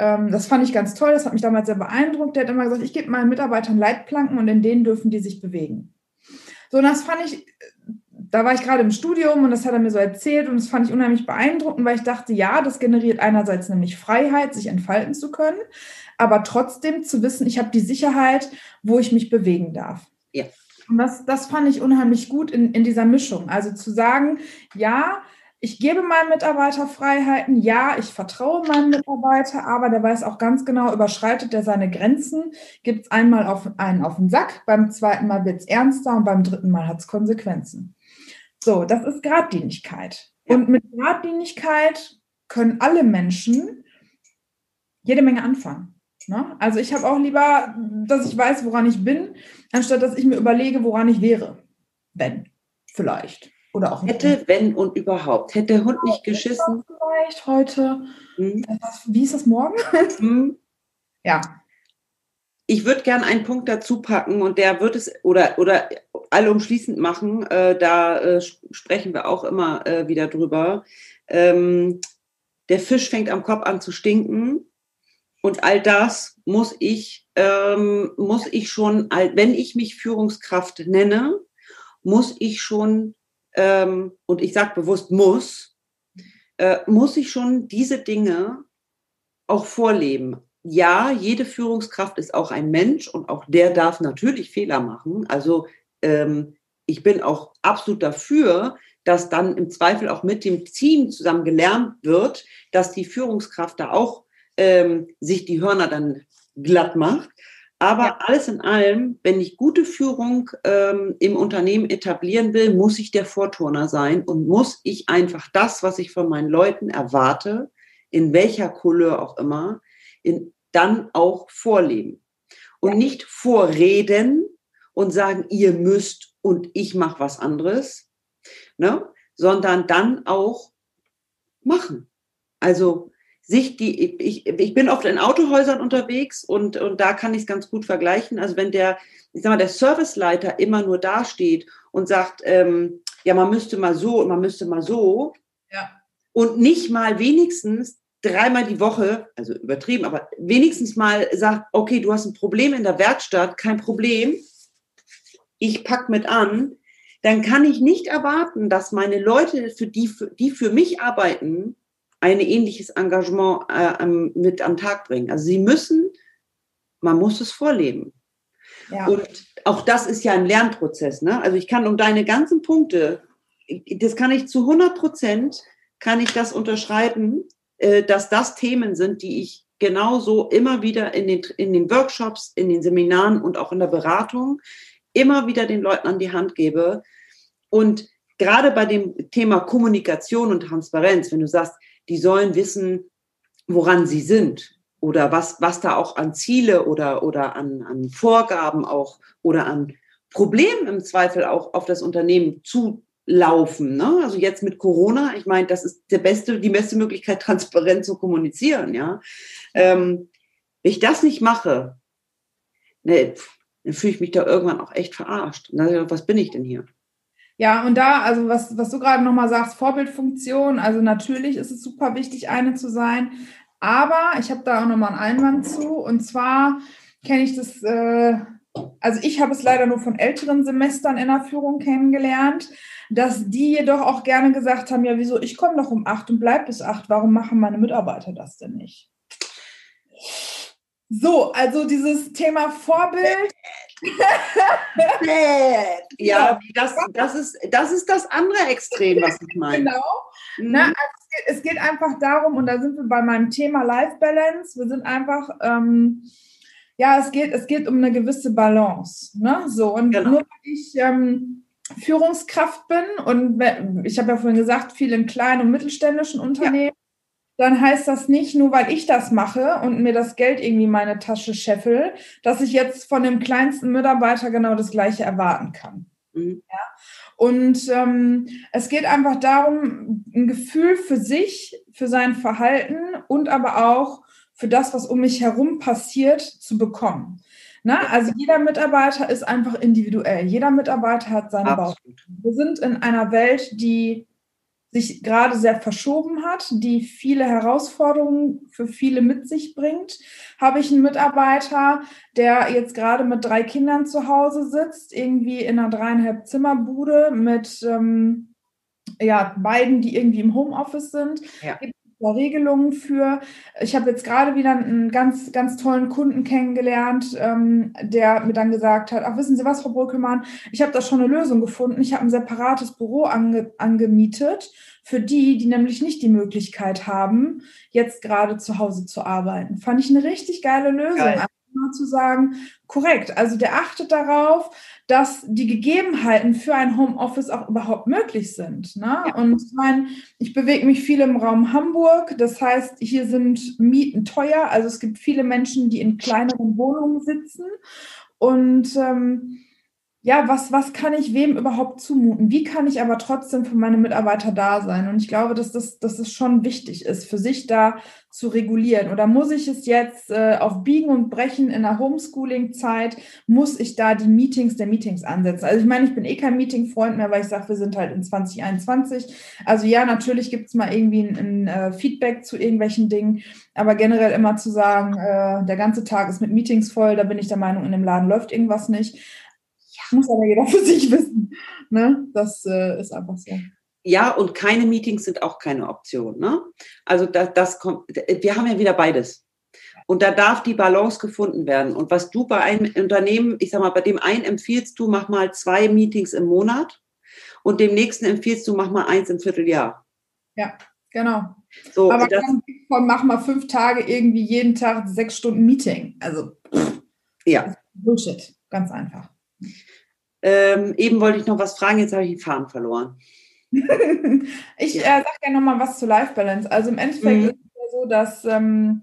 ähm, das fand ich ganz toll, das hat mich damals sehr beeindruckt. Der hat immer gesagt, ich gebe meinen Mitarbeitern Leitplanken und in denen dürfen die sich bewegen. So, und das fand ich, da war ich gerade im Studium und das hat er mir so erzählt und das fand ich unheimlich beeindruckend, weil ich dachte, ja, das generiert einerseits nämlich Freiheit, sich entfalten zu können, aber trotzdem zu wissen, ich habe die Sicherheit, wo ich mich bewegen darf. Ja. Und das, das fand ich unheimlich gut in, in dieser Mischung. Also zu sagen, ja, ich gebe meinem Mitarbeiter Freiheiten, ja, ich vertraue meinem Mitarbeiter, aber der weiß auch ganz genau, überschreitet er seine Grenzen, gibt es einmal auf, einen auf den Sack, beim zweiten Mal wird es ernster und beim dritten Mal hat es Konsequenzen. So, das ist Gradlinigkeit. Ja. Und mit Gradlinigkeit können alle Menschen jede Menge anfangen. Ne? Also ich habe auch lieber, dass ich weiß, woran ich bin, anstatt dass ich mir überlege, woran ich wäre. Wenn, vielleicht. Oder auch Hätte, wenn und überhaupt. Hätte der Hund nicht geschissen. Vielleicht heute. Hm. Wie ist das morgen? Hm. Ja. Ich würde gerne einen Punkt dazu packen und der wird es oder, oder alle umschließend machen. Äh, da äh, sprechen wir auch immer äh, wieder drüber. Ähm, der Fisch fängt am Kopf an zu stinken. Und all das muss ich, ähm, muss ich schon, wenn ich mich Führungskraft nenne, muss ich schon ähm, und ich sage bewusst muss, äh, muss ich schon diese Dinge auch vorleben. Ja, jede Führungskraft ist auch ein Mensch und auch der darf natürlich Fehler machen. Also ähm, ich bin auch absolut dafür, dass dann im Zweifel auch mit dem Team zusammen gelernt wird, dass die Führungskraft da auch ähm, sich die Hörner dann glatt macht. Aber ja. alles in allem, wenn ich gute Führung ähm, im Unternehmen etablieren will, muss ich der Vorturner sein und muss ich einfach das, was ich von meinen Leuten erwarte, in welcher Couleur auch immer, in, dann auch vorleben. Und ja. nicht vorreden und sagen, ihr müsst und ich mache was anderes, ne? sondern dann auch machen. Also sich die, ich, ich bin oft in Autohäusern unterwegs und, und da kann ich es ganz gut vergleichen. Also wenn der, ich sag mal, der Serviceleiter immer nur dasteht und sagt, ähm, ja, man müsste mal so und man müsste mal so ja. und nicht mal wenigstens dreimal die Woche, also übertrieben, aber wenigstens mal sagt, okay, du hast ein Problem in der Werkstatt, kein Problem, ich pack mit an, dann kann ich nicht erwarten, dass meine Leute, für die, die für mich arbeiten, ein ähnliches Engagement äh, mit am Tag bringen. Also sie müssen, man muss es vorleben. Ja. Und auch das ist ja ein Lernprozess. Ne? Also ich kann um deine ganzen Punkte, das kann ich zu 100 Prozent, kann ich das unterschreiben, äh, dass das Themen sind, die ich genauso immer wieder in den, in den Workshops, in den Seminaren und auch in der Beratung immer wieder den Leuten an die Hand gebe. Und gerade bei dem Thema Kommunikation und Transparenz, wenn du sagst, die sollen wissen, woran sie sind oder was, was da auch an Ziele oder, oder an, an Vorgaben auch oder an Problemen im Zweifel auch auf das Unternehmen zulaufen. Ne? Also jetzt mit Corona, ich meine, das ist der beste, die beste Möglichkeit, transparent zu kommunizieren. Ja? Ähm, wenn ich das nicht mache, ne, dann fühle ich mich da irgendwann auch echt verarscht. Was bin ich denn hier? Ja, und da, also was, was du gerade nochmal sagst, Vorbildfunktion, also natürlich ist es super wichtig, eine zu sein. Aber ich habe da auch nochmal einen Einwand zu. Und zwar kenne ich das, äh, also ich habe es leider nur von älteren Semestern in der Führung kennengelernt, dass die jedoch auch gerne gesagt haben, ja, wieso, ich komme doch um acht und bleib bis acht, warum machen meine Mitarbeiter das denn nicht? So, also dieses Thema Vorbild ja, das, das, ist, das ist das andere Extrem, was ich meine. Genau. Mhm. Na, also es, geht, es, geht, einfach darum, und da sind wir bei meinem Thema Life Balance. Wir sind einfach, ähm, ja, es geht, es geht um eine gewisse Balance. Ne? So, und genau. nur weil ich ähm, Führungskraft bin und ich habe ja vorhin gesagt, viel in kleinen und mittelständischen Unternehmen, ja dann heißt das nicht, nur weil ich das mache und mir das Geld irgendwie in meine Tasche scheffel, dass ich jetzt von dem kleinsten Mitarbeiter genau das Gleiche erwarten kann. Mhm. Ja? Und ähm, es geht einfach darum, ein Gefühl für sich, für sein Verhalten und aber auch für das, was um mich herum passiert, zu bekommen. Na, also jeder Mitarbeiter ist einfach individuell. Jeder Mitarbeiter hat seine Baustelle. Wir sind in einer Welt, die sich gerade sehr verschoben hat, die viele Herausforderungen für viele mit sich bringt. Habe ich einen Mitarbeiter, der jetzt gerade mit drei Kindern zu Hause sitzt, irgendwie in einer dreieinhalb Zimmerbude mit ähm, ja, beiden, die irgendwie im Homeoffice sind. Ja. Gibt da Regelungen für. Ich habe jetzt gerade wieder einen ganz, ganz tollen Kunden kennengelernt, ähm, der mir dann gesagt hat, ach, wissen Sie was, Frau Brückelmann, ich habe da schon eine Lösung gefunden. Ich habe ein separates Büro ange angemietet für die, die nämlich nicht die Möglichkeit haben, jetzt gerade zu Hause zu arbeiten. Fand ich eine richtig geile Lösung. Geil. Zu sagen, korrekt. Also der achtet darauf, dass die Gegebenheiten für ein Homeoffice auch überhaupt möglich sind. Ne? Ja. Und ich meine, ich bewege mich viel im Raum Hamburg. Das heißt, hier sind Mieten teuer. Also es gibt viele Menschen, die in kleineren Wohnungen sitzen. Und ähm, ja, was, was kann ich wem überhaupt zumuten? Wie kann ich aber trotzdem für meine Mitarbeiter da sein? Und ich glaube, dass das, dass das schon wichtig ist, für sich da zu regulieren. Oder muss ich es jetzt äh, auf Biegen und Brechen in der Homeschooling-Zeit, muss ich da die Meetings der Meetings ansetzen? Also ich meine, ich bin eh kein Meeting-Freund mehr, weil ich sage, wir sind halt in 2021. Also ja, natürlich gibt es mal irgendwie ein, ein äh, Feedback zu irgendwelchen Dingen, aber generell immer zu sagen, äh, der ganze Tag ist mit Meetings voll, da bin ich der Meinung, in dem Laden läuft irgendwas nicht muss aber jeder für sich wissen. Ne? Das äh, ist einfach so. Ja, und keine Meetings sind auch keine Option. Ne? Also das, das kommt, wir haben ja wieder beides. Und da darf die Balance gefunden werden. Und was du bei einem Unternehmen, ich sag mal, bei dem einen empfiehlst du, mach mal zwei Meetings im Monat und dem nächsten empfiehlst du, mach mal eins im Vierteljahr. Ja, genau. So, Aber das, von mach mal fünf Tage irgendwie jeden Tag sechs Stunden Meeting. Also pff, ja. Bullshit, ganz einfach. Ähm, eben wollte ich noch was fragen, jetzt habe ich den Faden verloren. ich ja. äh, sage gerne nochmal was zu Life Balance. Also im Endeffekt mhm. ist es ja so, dass ähm,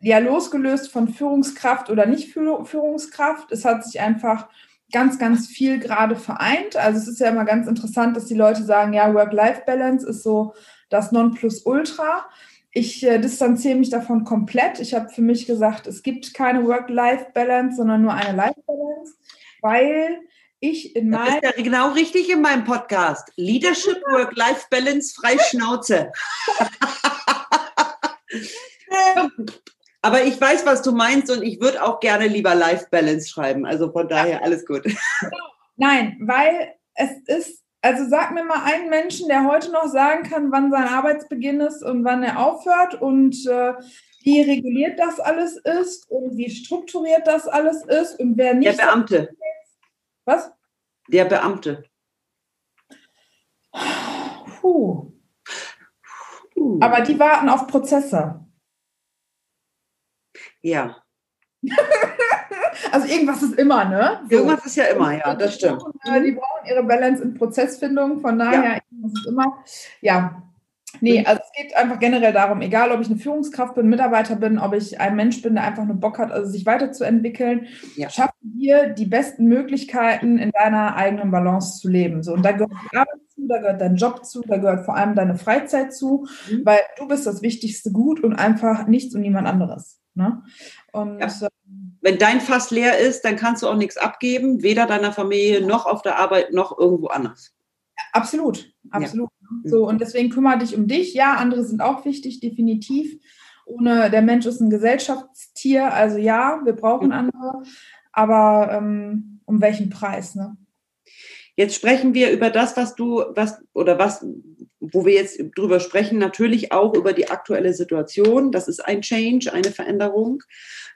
ja losgelöst von Führungskraft oder nicht Führungskraft, es hat sich einfach ganz, ganz viel gerade vereint. Also es ist ja immer ganz interessant, dass die Leute sagen, ja, Work-Life-Balance ist so das Nonplusultra. Ich äh, distanziere mich davon komplett. Ich habe für mich gesagt, es gibt keine Work-Life-Balance, sondern nur eine Life-Balance, weil ich in meinem. Ja genau richtig in meinem Podcast. Leadership, Work-Life-Balance, frei Schnauze. Aber ich weiß, was du meinst und ich würde auch gerne lieber Life-Balance schreiben. Also von daher alles gut. Nein, weil es ist, also sag mir mal einen Menschen, der heute noch sagen kann, wann sein Arbeitsbeginn ist und wann er aufhört und äh, wie reguliert das alles ist und wie strukturiert das alles ist und wer nicht. Der Beamte. Was? Der Beamte. Puh. Puh. Aber die warten auf Prozesse. Ja. also irgendwas ist immer, ne? So. Irgendwas ist ja immer, ja, das stimmt. Die brauchen ihre Balance in Prozessfindung, von daher ja. irgendwas ist immer. Ja, Nee, also es geht einfach generell darum, egal ob ich eine Führungskraft bin, Mitarbeiter bin, ob ich ein Mensch bin, der einfach nur Bock hat, also sich weiterzuentwickeln, ja. schaffe dir die besten Möglichkeiten in deiner eigenen Balance zu leben. So, und da gehört die Arbeit zu, da gehört dein Job zu, da gehört vor allem deine Freizeit zu, mhm. weil du bist das wichtigste Gut und einfach nichts und niemand anderes. Ne? Und ja. wenn dein Fass leer ist, dann kannst du auch nichts abgeben, weder deiner Familie noch auf der Arbeit noch irgendwo anders. Absolut, absolut. Ja. So, und deswegen kümmere dich um dich. Ja, andere sind auch wichtig, definitiv. Ohne, der Mensch ist ein Gesellschaftstier, also ja, wir brauchen mhm. andere, aber ähm, um welchen Preis, ne? Jetzt sprechen wir über das, was du, was oder was, wo wir jetzt drüber sprechen, natürlich auch über die aktuelle Situation. Das ist ein Change, eine Veränderung.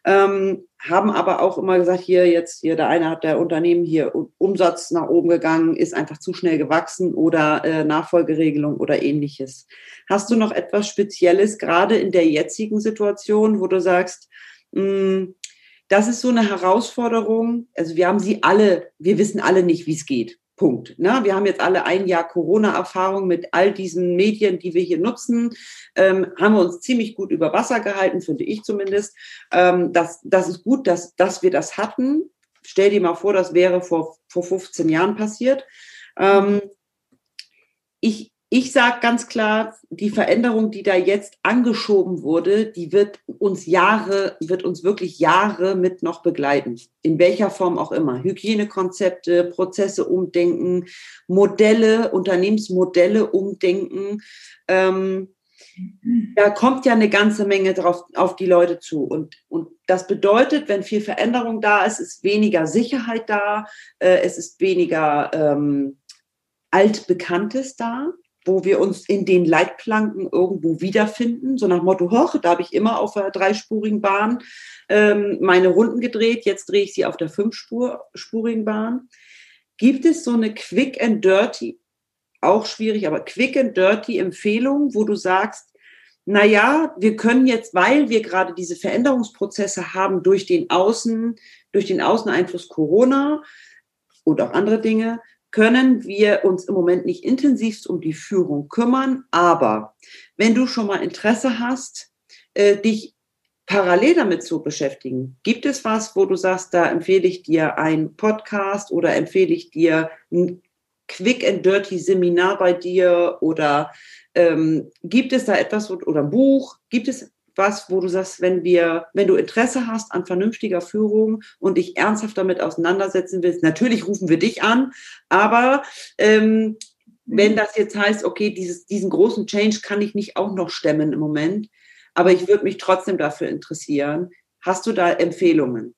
Ähm, haben aber auch immer gesagt, hier jetzt, hier der eine hat der Unternehmen hier Umsatz nach oben gegangen, ist einfach zu schnell gewachsen oder äh, Nachfolgeregelung oder ähnliches. Hast du noch etwas Spezielles, gerade in der jetzigen Situation, wo du sagst, mh, hm, das ist so eine Herausforderung. Also wir haben sie alle, wir wissen alle nicht, wie es geht. Punkt. Ne? Wir haben jetzt alle ein Jahr Corona-Erfahrung mit all diesen Medien, die wir hier nutzen. Ähm, haben wir uns ziemlich gut über Wasser gehalten, finde ich zumindest. Ähm, das, das ist gut, dass, dass wir das hatten. Stell dir mal vor, das wäre vor, vor 15 Jahren passiert. Ähm, ich, ich sage ganz klar, die Veränderung, die da jetzt angeschoben wurde, die wird uns Jahre, wird uns wirklich Jahre mit noch begleiten. In welcher Form auch immer. Hygienekonzepte, Prozesse umdenken, Modelle, Unternehmensmodelle umdenken. Ähm, da kommt ja eine ganze Menge drauf, auf die Leute zu. Und, und das bedeutet, wenn viel Veränderung da ist, ist weniger Sicherheit da, äh, es ist weniger ähm, Altbekanntes da wo wir uns in den Leitplanken irgendwo wiederfinden, so nach Motto, hoch, da habe ich immer auf der dreispurigen Bahn ähm, meine Runden gedreht, jetzt drehe ich sie auf der fünfspurigen Bahn. Gibt es so eine Quick and Dirty, auch schwierig, aber Quick and Dirty Empfehlung, wo du sagst, na ja, wir können jetzt, weil wir gerade diese Veränderungsprozesse haben durch den Außen, durch den Außeneinfluss Corona oder auch andere Dinge, können wir uns im Moment nicht intensivst um die Führung kümmern. Aber wenn du schon mal Interesse hast, äh, dich parallel damit zu beschäftigen, gibt es was, wo du sagst, da empfehle ich dir einen Podcast oder empfehle ich dir ein Quick and Dirty Seminar bei dir oder ähm, gibt es da etwas oder ein Buch? Gibt es was, wo du sagst, wenn wir, wenn du Interesse hast an vernünftiger Führung und dich ernsthaft damit auseinandersetzen willst, natürlich rufen wir dich an, aber ähm, wenn das jetzt heißt, okay, dieses, diesen großen Change kann ich nicht auch noch stemmen im Moment, aber ich würde mich trotzdem dafür interessieren. Hast du da Empfehlungen?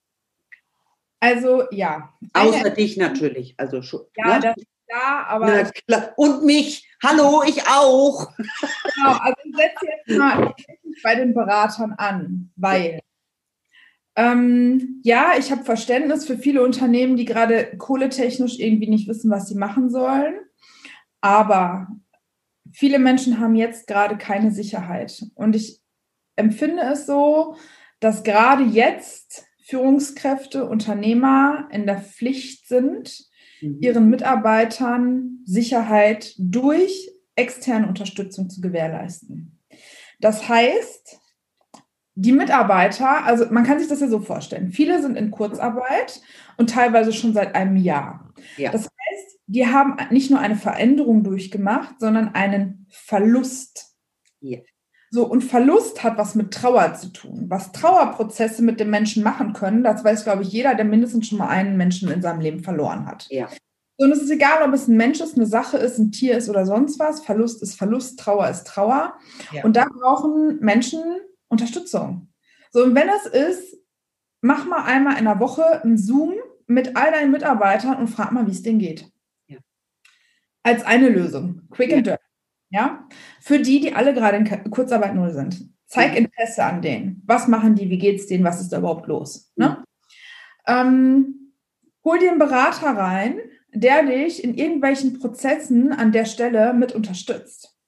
Also ja. Außer dich natürlich. Also schon. Ja, ne? das ja, aber. Und mich. Hallo, ich auch. Genau, also ich setze jetzt mal bei den Beratern an, weil. Ähm, ja, ich habe Verständnis für viele Unternehmen, die gerade kohletechnisch irgendwie nicht wissen, was sie machen sollen. Aber viele Menschen haben jetzt gerade keine Sicherheit. Und ich empfinde es so, dass gerade jetzt Führungskräfte, Unternehmer in der Pflicht sind, Mhm. ihren Mitarbeitern Sicherheit durch externe Unterstützung zu gewährleisten. Das heißt, die Mitarbeiter, also man kann sich das ja so vorstellen, viele sind in Kurzarbeit und teilweise schon seit einem Jahr. Ja. Das heißt, die haben nicht nur eine Veränderung durchgemacht, sondern einen Verlust. Ja. So, und Verlust hat was mit Trauer zu tun. Was Trauerprozesse mit dem Menschen machen können, das weiß, glaube ich, jeder, der mindestens schon mal einen Menschen in seinem Leben verloren hat. Ja. Und es ist egal, ob es ein Mensch ist, eine Sache ist, ein Tier ist oder sonst was. Verlust ist Verlust, Trauer ist Trauer. Ja. Und da brauchen Menschen Unterstützung. So, und wenn es ist, mach mal einmal in der Woche einen Zoom mit all deinen Mitarbeitern und frag mal, wie es denen geht. Ja. Als eine Lösung. Quick and dirty. Ja? Für die, die alle gerade in Kurzarbeit null sind. Zeig Interesse an denen. Was machen die? Wie geht es denen? Was ist da überhaupt los? Ne? Ähm, hol dir einen Berater rein, der dich in irgendwelchen Prozessen an der Stelle mit unterstützt.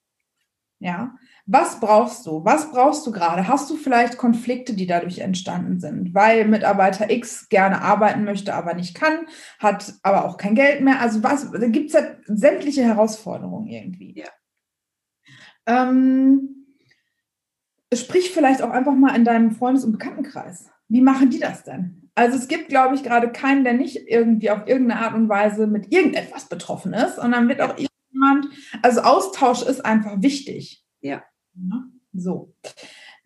Ja, was brauchst du? Was brauchst du gerade? Hast du vielleicht Konflikte, die dadurch entstanden sind, weil Mitarbeiter X gerne arbeiten möchte, aber nicht kann, hat aber auch kein Geld mehr? Also was, da gibt es ja sämtliche Herausforderungen irgendwie. Ja. Ähm, sprich vielleicht auch einfach mal in deinem Freundes- und Bekanntenkreis. Wie machen die das denn? Also es gibt, glaube ich, gerade keinen, der nicht irgendwie auf irgendeine Art und Weise mit irgendetwas betroffen ist. Und dann wird auch irgendjemand, also Austausch ist einfach wichtig. Ja. So.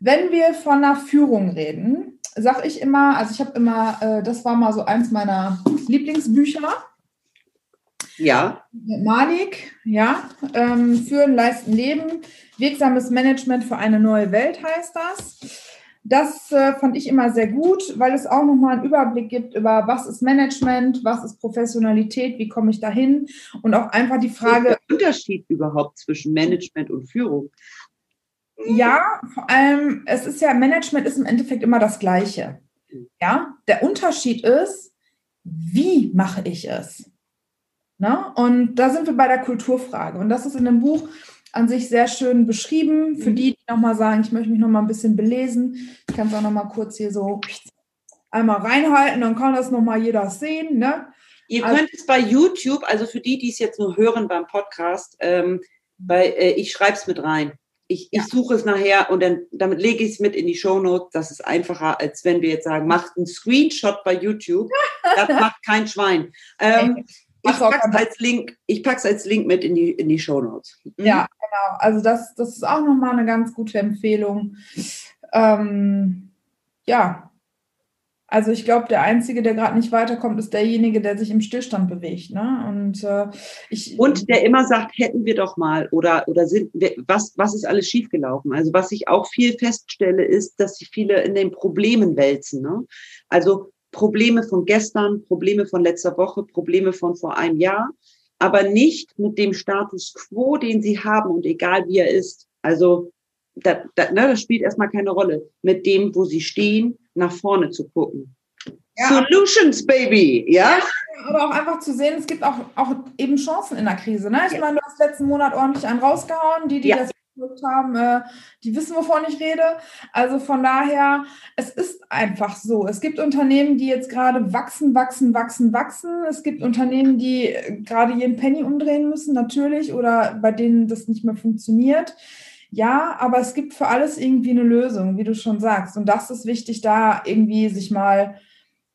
Wenn wir von einer Führung reden, sage ich immer, also ich habe immer, äh, das war mal so eins meiner Lieblingsbücher. Ja. Malik, ja. Ähm, Führen, Leisten, Leben. Wirksames Management für eine neue Welt heißt das. Das äh, fand ich immer sehr gut, weil es auch nochmal einen Überblick gibt über, was ist Management, was ist Professionalität, wie komme ich dahin und auch einfach die Frage. Der Unterschied überhaupt zwischen Management und Führung? Ja, vor allem, es ist ja, Management ist im Endeffekt immer das Gleiche. Ja, der Unterschied ist, wie mache ich es? Ne? Und da sind wir bei der Kulturfrage. Und das ist in dem Buch an sich sehr schön beschrieben. Für mhm. die, die nochmal sagen, ich möchte mich nochmal ein bisschen belesen. Ich kann es auch nochmal kurz hier so einmal reinhalten, dann kann das nochmal jeder sehen. Ne? Ihr also, könnt es bei YouTube, also für die, die es jetzt nur hören beim Podcast, ähm, bei, äh, ich schreibe es mit rein. Ich, ja. ich suche es nachher und dann, damit lege ich es mit in die Show Notes. Das ist einfacher, als wenn wir jetzt sagen, macht einen Screenshot bei YouTube. Das macht kein Schwein. Ähm, ich packe es als Link, ich pack's als Link mit in die, in die Show Notes. Mhm. Ja, genau. Also das, das ist auch nochmal eine ganz gute Empfehlung. Ähm, ja. Also ich glaube, der Einzige, der gerade nicht weiterkommt, ist derjenige, der sich im Stillstand bewegt. Ne? Und, äh, ich, und der immer sagt, hätten wir doch mal oder, oder sind was, was ist alles schiefgelaufen? Also was ich auch viel feststelle, ist, dass sich viele in den Problemen wälzen. Ne? Also Probleme von gestern, Probleme von letzter Woche, Probleme von vor einem Jahr, aber nicht mit dem Status quo, den sie haben und egal wie er ist. Also da, da, ne, das spielt erstmal keine Rolle. Mit dem, wo sie stehen, nach vorne zu gucken. Ja. Solutions, Baby, ja? ja? Aber auch einfach zu sehen, es gibt auch, auch eben Chancen in der Krise. Ne? Ich ja. meine, du hast letzten Monat ordentlich einen rausgehauen, die, die ja. Das haben, äh, die wissen, wovon ich rede. Also von daher, es ist einfach so. Es gibt Unternehmen, die jetzt gerade wachsen, wachsen, wachsen, wachsen. Es gibt Unternehmen, die äh, gerade jeden Penny umdrehen müssen, natürlich, oder bei denen das nicht mehr funktioniert. Ja, aber es gibt für alles irgendwie eine Lösung, wie du schon sagst. Und das ist wichtig, da irgendwie sich mal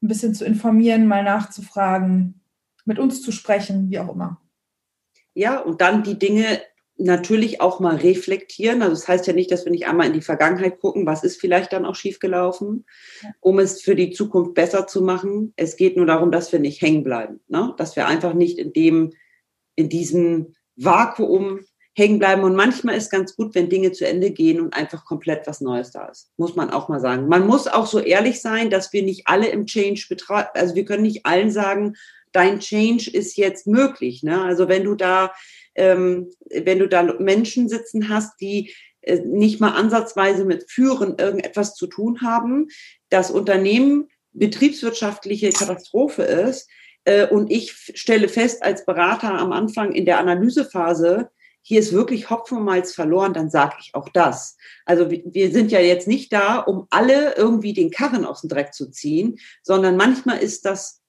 ein bisschen zu informieren, mal nachzufragen, mit uns zu sprechen, wie auch immer. Ja, und dann die Dinge natürlich auch mal reflektieren. Also das heißt ja nicht, dass wir nicht einmal in die Vergangenheit gucken, was ist vielleicht dann auch schiefgelaufen, um es für die Zukunft besser zu machen. Es geht nur darum, dass wir nicht hängen bleiben, ne? dass wir einfach nicht in dem, in diesem Vakuum hängen bleiben. Und manchmal ist ganz gut, wenn Dinge zu Ende gehen und einfach komplett was Neues da ist. Muss man auch mal sagen. Man muss auch so ehrlich sein, dass wir nicht alle im Change betreiben. Also wir können nicht allen sagen, dein Change ist jetzt möglich. Ne? Also wenn du da ähm, wenn du da Menschen sitzen hast, die äh, nicht mal ansatzweise mit Führen irgendetwas zu tun haben, das Unternehmen betriebswirtschaftliche Katastrophe ist. Äh, und ich stelle fest als Berater am Anfang in der Analysephase, hier ist wirklich Hopfen und verloren, dann sage ich auch das. Also wir sind ja jetzt nicht da, um alle irgendwie den Karren aus dem Dreck zu ziehen, sondern manchmal ist das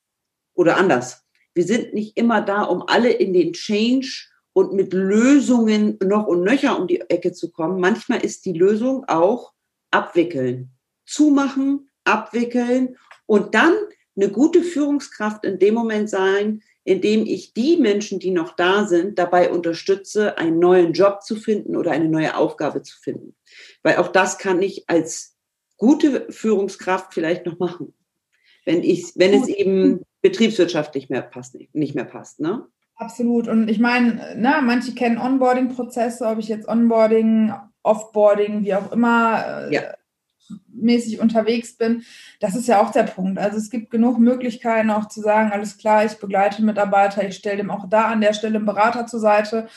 oder anders. Wir sind nicht immer da, um alle in den Change und mit Lösungen noch und nöcher um die Ecke zu kommen. Manchmal ist die Lösung auch abwickeln, zumachen, abwickeln und dann eine gute Führungskraft in dem Moment sein, indem ich die Menschen, die noch da sind, dabei unterstütze, einen neuen Job zu finden oder eine neue Aufgabe zu finden. Weil auch das kann ich als gute Führungskraft vielleicht noch machen, wenn ich, wenn es eben betriebswirtschaftlich mehr passt, nicht mehr passt, ne? Absolut. Und ich meine, ne, manche kennen Onboarding-Prozesse, ob ich jetzt Onboarding, Offboarding, wie auch immer äh, ja. mäßig unterwegs bin. Das ist ja auch der Punkt. Also es gibt genug Möglichkeiten auch zu sagen, alles klar, ich begleite Mitarbeiter, ich stelle dem auch da an der Stelle einen Berater zur Seite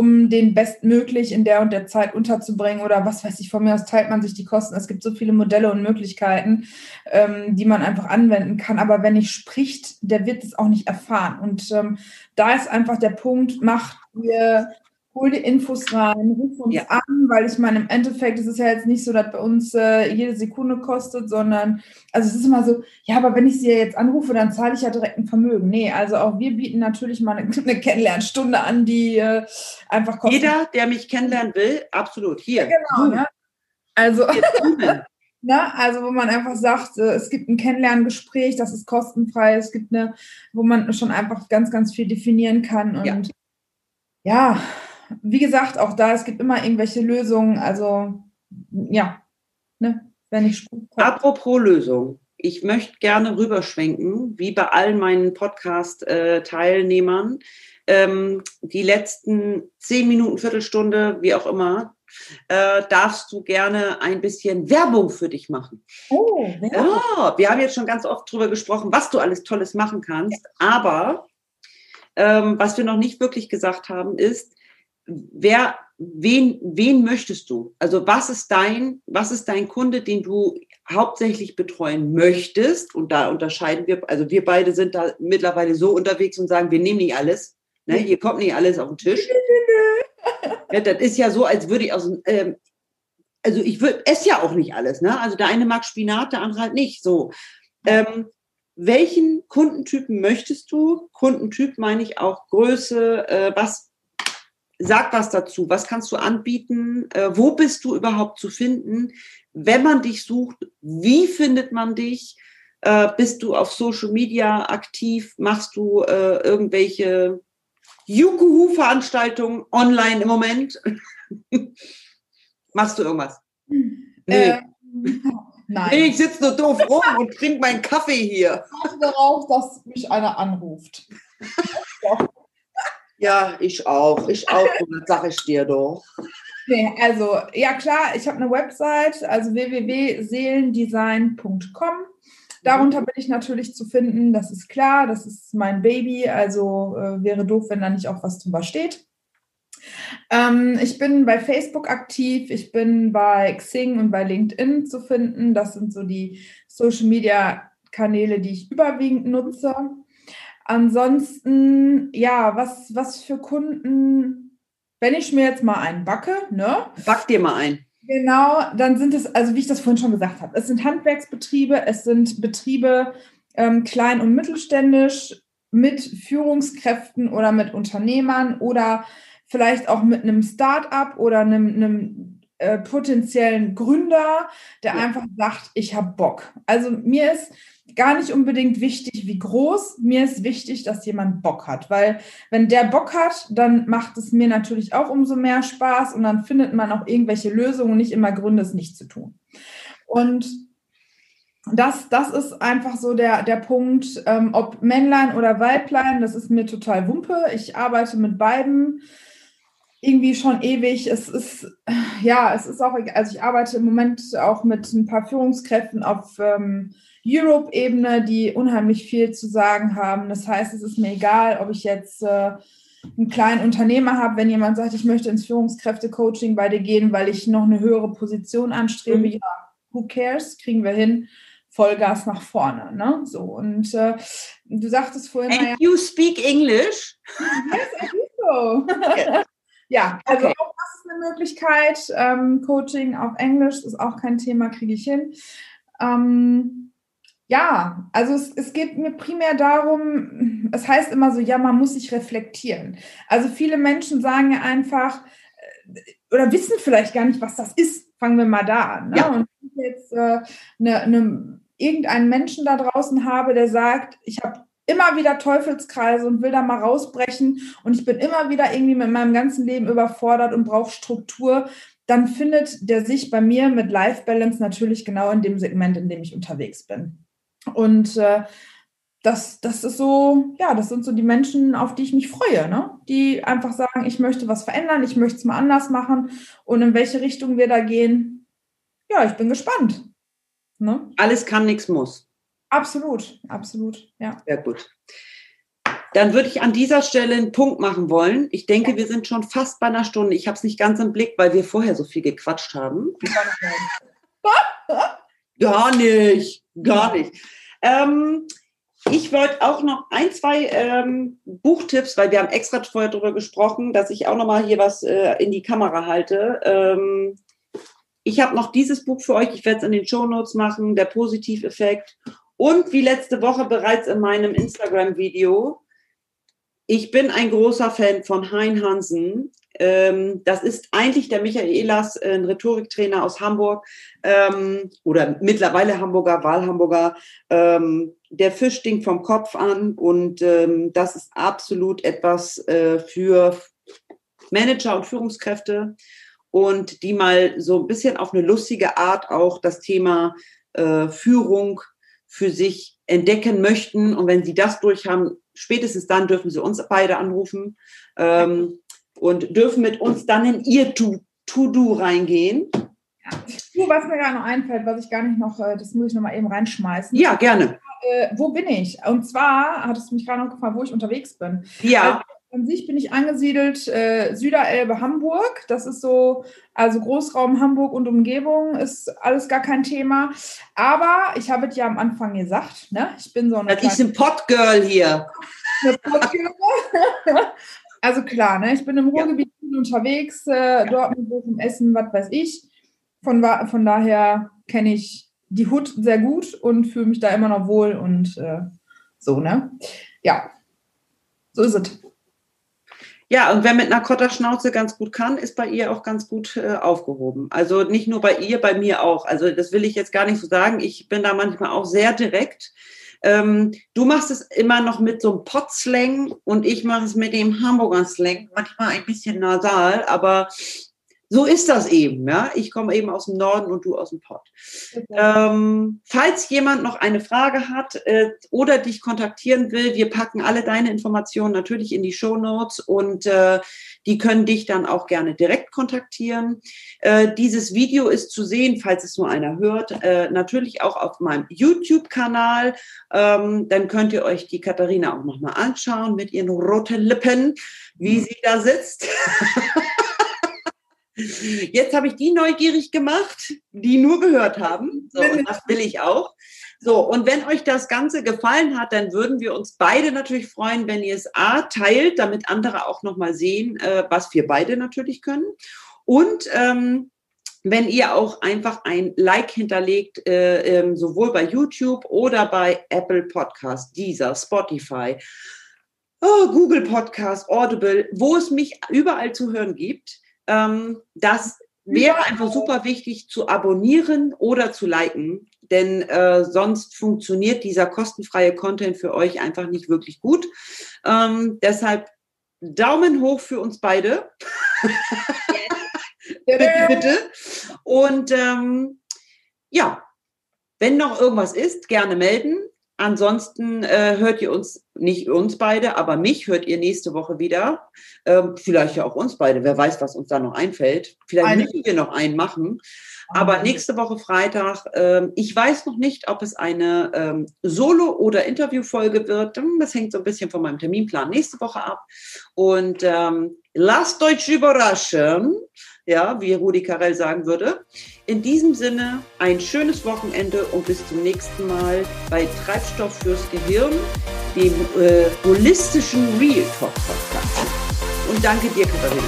um den bestmöglich in der und der Zeit unterzubringen oder was weiß ich, von mir aus teilt man sich die Kosten. Es gibt so viele Modelle und Möglichkeiten, ähm, die man einfach anwenden kann. Aber wenn nicht spricht, der wird es auch nicht erfahren. Und ähm, da ist einfach der Punkt, macht ihr hol die Infos rein, ruf uns ja. an, weil ich meine, im Endeffekt ist es ja jetzt nicht so, dass bei uns äh, jede Sekunde kostet, sondern, also es ist immer so, ja, aber wenn ich sie ja jetzt anrufe, dann zahle ich ja direkt ein Vermögen. Nee, also auch wir bieten natürlich mal eine, eine Kennenlernstunde an, die äh, einfach kostet. Jeder, der mich kennenlernen will, absolut, hier. Ja, genau, ne? Also, Na, also wo man einfach sagt, äh, es gibt ein Kennenlerngespräch, das ist kostenfrei, es gibt eine, wo man schon einfach ganz, ganz viel definieren kann und ja, ja wie gesagt, auch da, es gibt immer irgendwelche Lösungen. Also, ja, ne, wenn ich. Apropos Lösung. Ich möchte gerne rüberschwenken, wie bei allen meinen Podcast-Teilnehmern. Ähm, die letzten zehn Minuten, Viertelstunde, wie auch immer, äh, darfst du gerne ein bisschen Werbung für dich machen. Oh, ja, wir haben jetzt schon ganz oft darüber gesprochen, was du alles Tolles machen kannst, aber ähm, was wir noch nicht wirklich gesagt haben, ist, wer, wen, wen möchtest du? Also was ist dein, was ist dein Kunde, den du hauptsächlich betreuen möchtest? Und da unterscheiden wir, also wir beide sind da mittlerweile so unterwegs und sagen, wir nehmen nicht alles. Ne? Hier kommt nicht alles auf den Tisch. Ja, das ist ja so, als würde ich aus ähm, also ich würde esse ja auch nicht alles, ne? Also der eine mag Spinat, der andere halt nicht. So. Ähm, welchen Kundentypen möchtest du? Kundentyp meine ich auch Größe, äh, was sag was dazu, was kannst du anbieten, äh, wo bist du überhaupt zu finden, wenn man dich sucht, wie findet man dich, äh, bist du auf Social Media aktiv, machst du äh, irgendwelche Jukuhu-Veranstaltungen online im Moment? Machst du irgendwas? Nee. Ähm, nein. Nee, ich sitze nur doof rum und trinke meinen Kaffee hier. Ich warte darauf, dass mich einer anruft. ja, ich auch. Ich auch. Und sage ich dir doch. Nee, also, ja klar, ich habe eine Website, also www.seelendesign.com. Darunter bin ich natürlich zu finden, das ist klar, das ist mein Baby, also äh, wäre doof, wenn da nicht auch was drüber steht. Ähm, ich bin bei Facebook aktiv, ich bin bei Xing und bei LinkedIn zu finden. Das sind so die Social Media Kanäle, die ich überwiegend nutze. Ansonsten, ja, was, was für Kunden, wenn ich mir jetzt mal einen backe, ne? Back dir mal ein. Genau, dann sind es, also wie ich das vorhin schon gesagt habe, es sind Handwerksbetriebe, es sind Betriebe ähm, klein- und mittelständisch mit Führungskräften oder mit Unternehmern oder vielleicht auch mit einem Start-up oder einem, einem äh, potenziellen Gründer, der ja. einfach sagt, ich habe Bock. Also mir ist gar nicht unbedingt wichtig, wie groß. Mir ist wichtig, dass jemand Bock hat, weil wenn der Bock hat, dann macht es mir natürlich auch umso mehr Spaß und dann findet man auch irgendwelche Lösungen nicht immer Gründe, es nicht zu tun. Und das, das ist einfach so der, der Punkt, ähm, ob Männlein oder Weiblein, das ist mir total Wumpe. Ich arbeite mit beiden irgendwie schon ewig. Es ist, ja, es ist auch, also ich arbeite im Moment auch mit ein paar Führungskräften auf ähm, Europe-Ebene, die unheimlich viel zu sagen haben. Das heißt, es ist mir egal, ob ich jetzt äh, einen kleinen Unternehmer habe, wenn jemand sagt, ich möchte ins Führungskräfte-Coaching bei dir gehen, weil ich noch eine höhere Position anstrebe, mhm. ja, who cares, kriegen wir hin. Vollgas nach vorne, ne? So und äh, du sagtest vorhin. And ja, you speak English? Yes, I do so. Ja, also okay. auch das ist eine Möglichkeit. Ähm, Coaching auf Englisch ist auch kein Thema, kriege ich hin. Ähm, ja, also es, es geht mir primär darum, es heißt immer so, ja, man muss sich reflektieren. Also viele Menschen sagen einfach äh, oder wissen vielleicht gar nicht, was das ist. Fangen wir mal da an. Ne? Ja. Und wenn ich jetzt äh, ne, ne, irgendeinen Menschen da draußen habe, der sagt, ich habe immer wieder Teufelskreise und will da mal rausbrechen und ich bin immer wieder irgendwie mit meinem ganzen Leben überfordert und brauche Struktur, dann findet der sich bei mir mit Life Balance natürlich genau in dem Segment, in dem ich unterwegs bin. Und äh, das, das ist so, ja, das sind so die Menschen, auf die ich mich freue, ne? die einfach sagen, ich möchte was verändern, ich möchte es mal anders machen und in welche Richtung wir da gehen. Ja, ich bin gespannt. Ne? Alles kann, nichts muss. Absolut, absolut, ja. Sehr gut. Dann würde ich an dieser Stelle einen Punkt machen wollen. Ich denke, ja. wir sind schon fast bei einer Stunde. Ich habe es nicht ganz im Blick, weil wir vorher so viel gequatscht haben. Gar nicht, gar nicht. Ähm, ich wollte auch noch ein, zwei ähm, Buchtipps, weil wir haben extra vorher darüber gesprochen, dass ich auch noch mal hier was äh, in die Kamera halte. Ähm, ich habe noch dieses Buch für euch. Ich werde es in den Show Notes machen, der Positiveffekt. Und wie letzte Woche bereits in meinem Instagram-Video, ich bin ein großer Fan von Hein Hansen. Ähm, das ist eigentlich der Michaelas, äh, ein Rhetoriktrainer aus Hamburg ähm, oder mittlerweile Hamburger, Wahlhamburger. Ähm, der Fisch stinkt vom Kopf an und das ist absolut etwas äh, für Manager und Führungskräfte und die mal so ein bisschen auf eine lustige Art auch das Thema äh, Führung für sich entdecken möchten. Und wenn sie das durch haben, spätestens dann dürfen sie uns beide anrufen. Ähm, und dürfen mit uns dann in ihr To-Do reingehen. Ja. Du, was mir gerade noch einfällt, was ich gar nicht noch, äh, das muss ich noch mal eben reinschmeißen. Ja, gerne. Äh, wo bin ich? Und zwar hattest du mich gerade noch gefragt, wo ich unterwegs bin. Ja. Also, an sich bin ich angesiedelt äh, Süderelbe Hamburg. Das ist so, also Großraum Hamburg und Umgebung ist alles gar kein Thema. Aber ich habe es ja am Anfang gesagt, ne? Ich bin so eine. Das ist ein Potgirl hier. Eine Potgirl. also klar, ne? Ich bin im Ruhrgebiet ja. unterwegs, äh, dort mit Bochum Essen, was weiß ich. Von, von daher kenne ich die Hut sehr gut und fühle mich da immer noch wohl und äh, so, ne? Ja, so ist es. Ja, und wer mit einer Kotterschnauze ganz gut kann, ist bei ihr auch ganz gut äh, aufgehoben. Also nicht nur bei ihr, bei mir auch. Also das will ich jetzt gar nicht so sagen. Ich bin da manchmal auch sehr direkt. Ähm, du machst es immer noch mit so einem Potslang und ich mache es mit dem Hamburger Slang. Manchmal ein bisschen nasal, aber so ist das eben. Ja? Ich komme eben aus dem Norden und du aus dem Pott. Okay. Ähm, falls jemand noch eine Frage hat äh, oder dich kontaktieren will, wir packen alle deine Informationen natürlich in die Show Notes und äh, die können dich dann auch gerne direkt kontaktieren. Äh, dieses Video ist zu sehen, falls es nur einer hört, äh, natürlich auch auf meinem YouTube-Kanal. Ähm, dann könnt ihr euch die Katharina auch nochmal anschauen mit ihren roten Lippen, wie sie da sitzt. Jetzt habe ich die neugierig gemacht, die nur gehört haben. So, und das will ich auch. So, und wenn euch das Ganze gefallen hat, dann würden wir uns beide natürlich freuen, wenn ihr es A teilt, damit andere auch nochmal sehen, äh, was wir beide natürlich können. Und ähm, wenn ihr auch einfach ein Like hinterlegt, äh, ähm, sowohl bei YouTube oder bei Apple Podcast, Deezer, Spotify, oh, Google Podcast, Audible, wo es mich überall zu hören gibt, ähm, das wäre einfach super wichtig zu abonnieren oder zu liken, denn äh, sonst funktioniert dieser kostenfreie Content für euch einfach nicht wirklich gut. Ähm, deshalb Daumen hoch für uns beide. bitte, bitte. Und ähm, ja, wenn noch irgendwas ist, gerne melden. Ansonsten äh, hört ihr uns, nicht uns beide, aber mich hört ihr nächste Woche wieder. Ähm, vielleicht ja auch uns beide. Wer weiß, was uns da noch einfällt. Vielleicht Eine. müssen wir noch einen machen. Aber nächste Woche Freitag, ähm, ich weiß noch nicht, ob es eine ähm, Solo- oder Interviewfolge wird. Hm, das hängt so ein bisschen von meinem Terminplan nächste Woche ab. Und ähm, lasst euch überraschen ja, wie Rudi Carell sagen würde. In diesem Sinne ein schönes Wochenende und bis zum nächsten Mal bei Treibstoff fürs Gehirn, dem äh, holistischen Real Talk Podcast. Und danke dir, Katharina.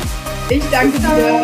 Ich danke dir.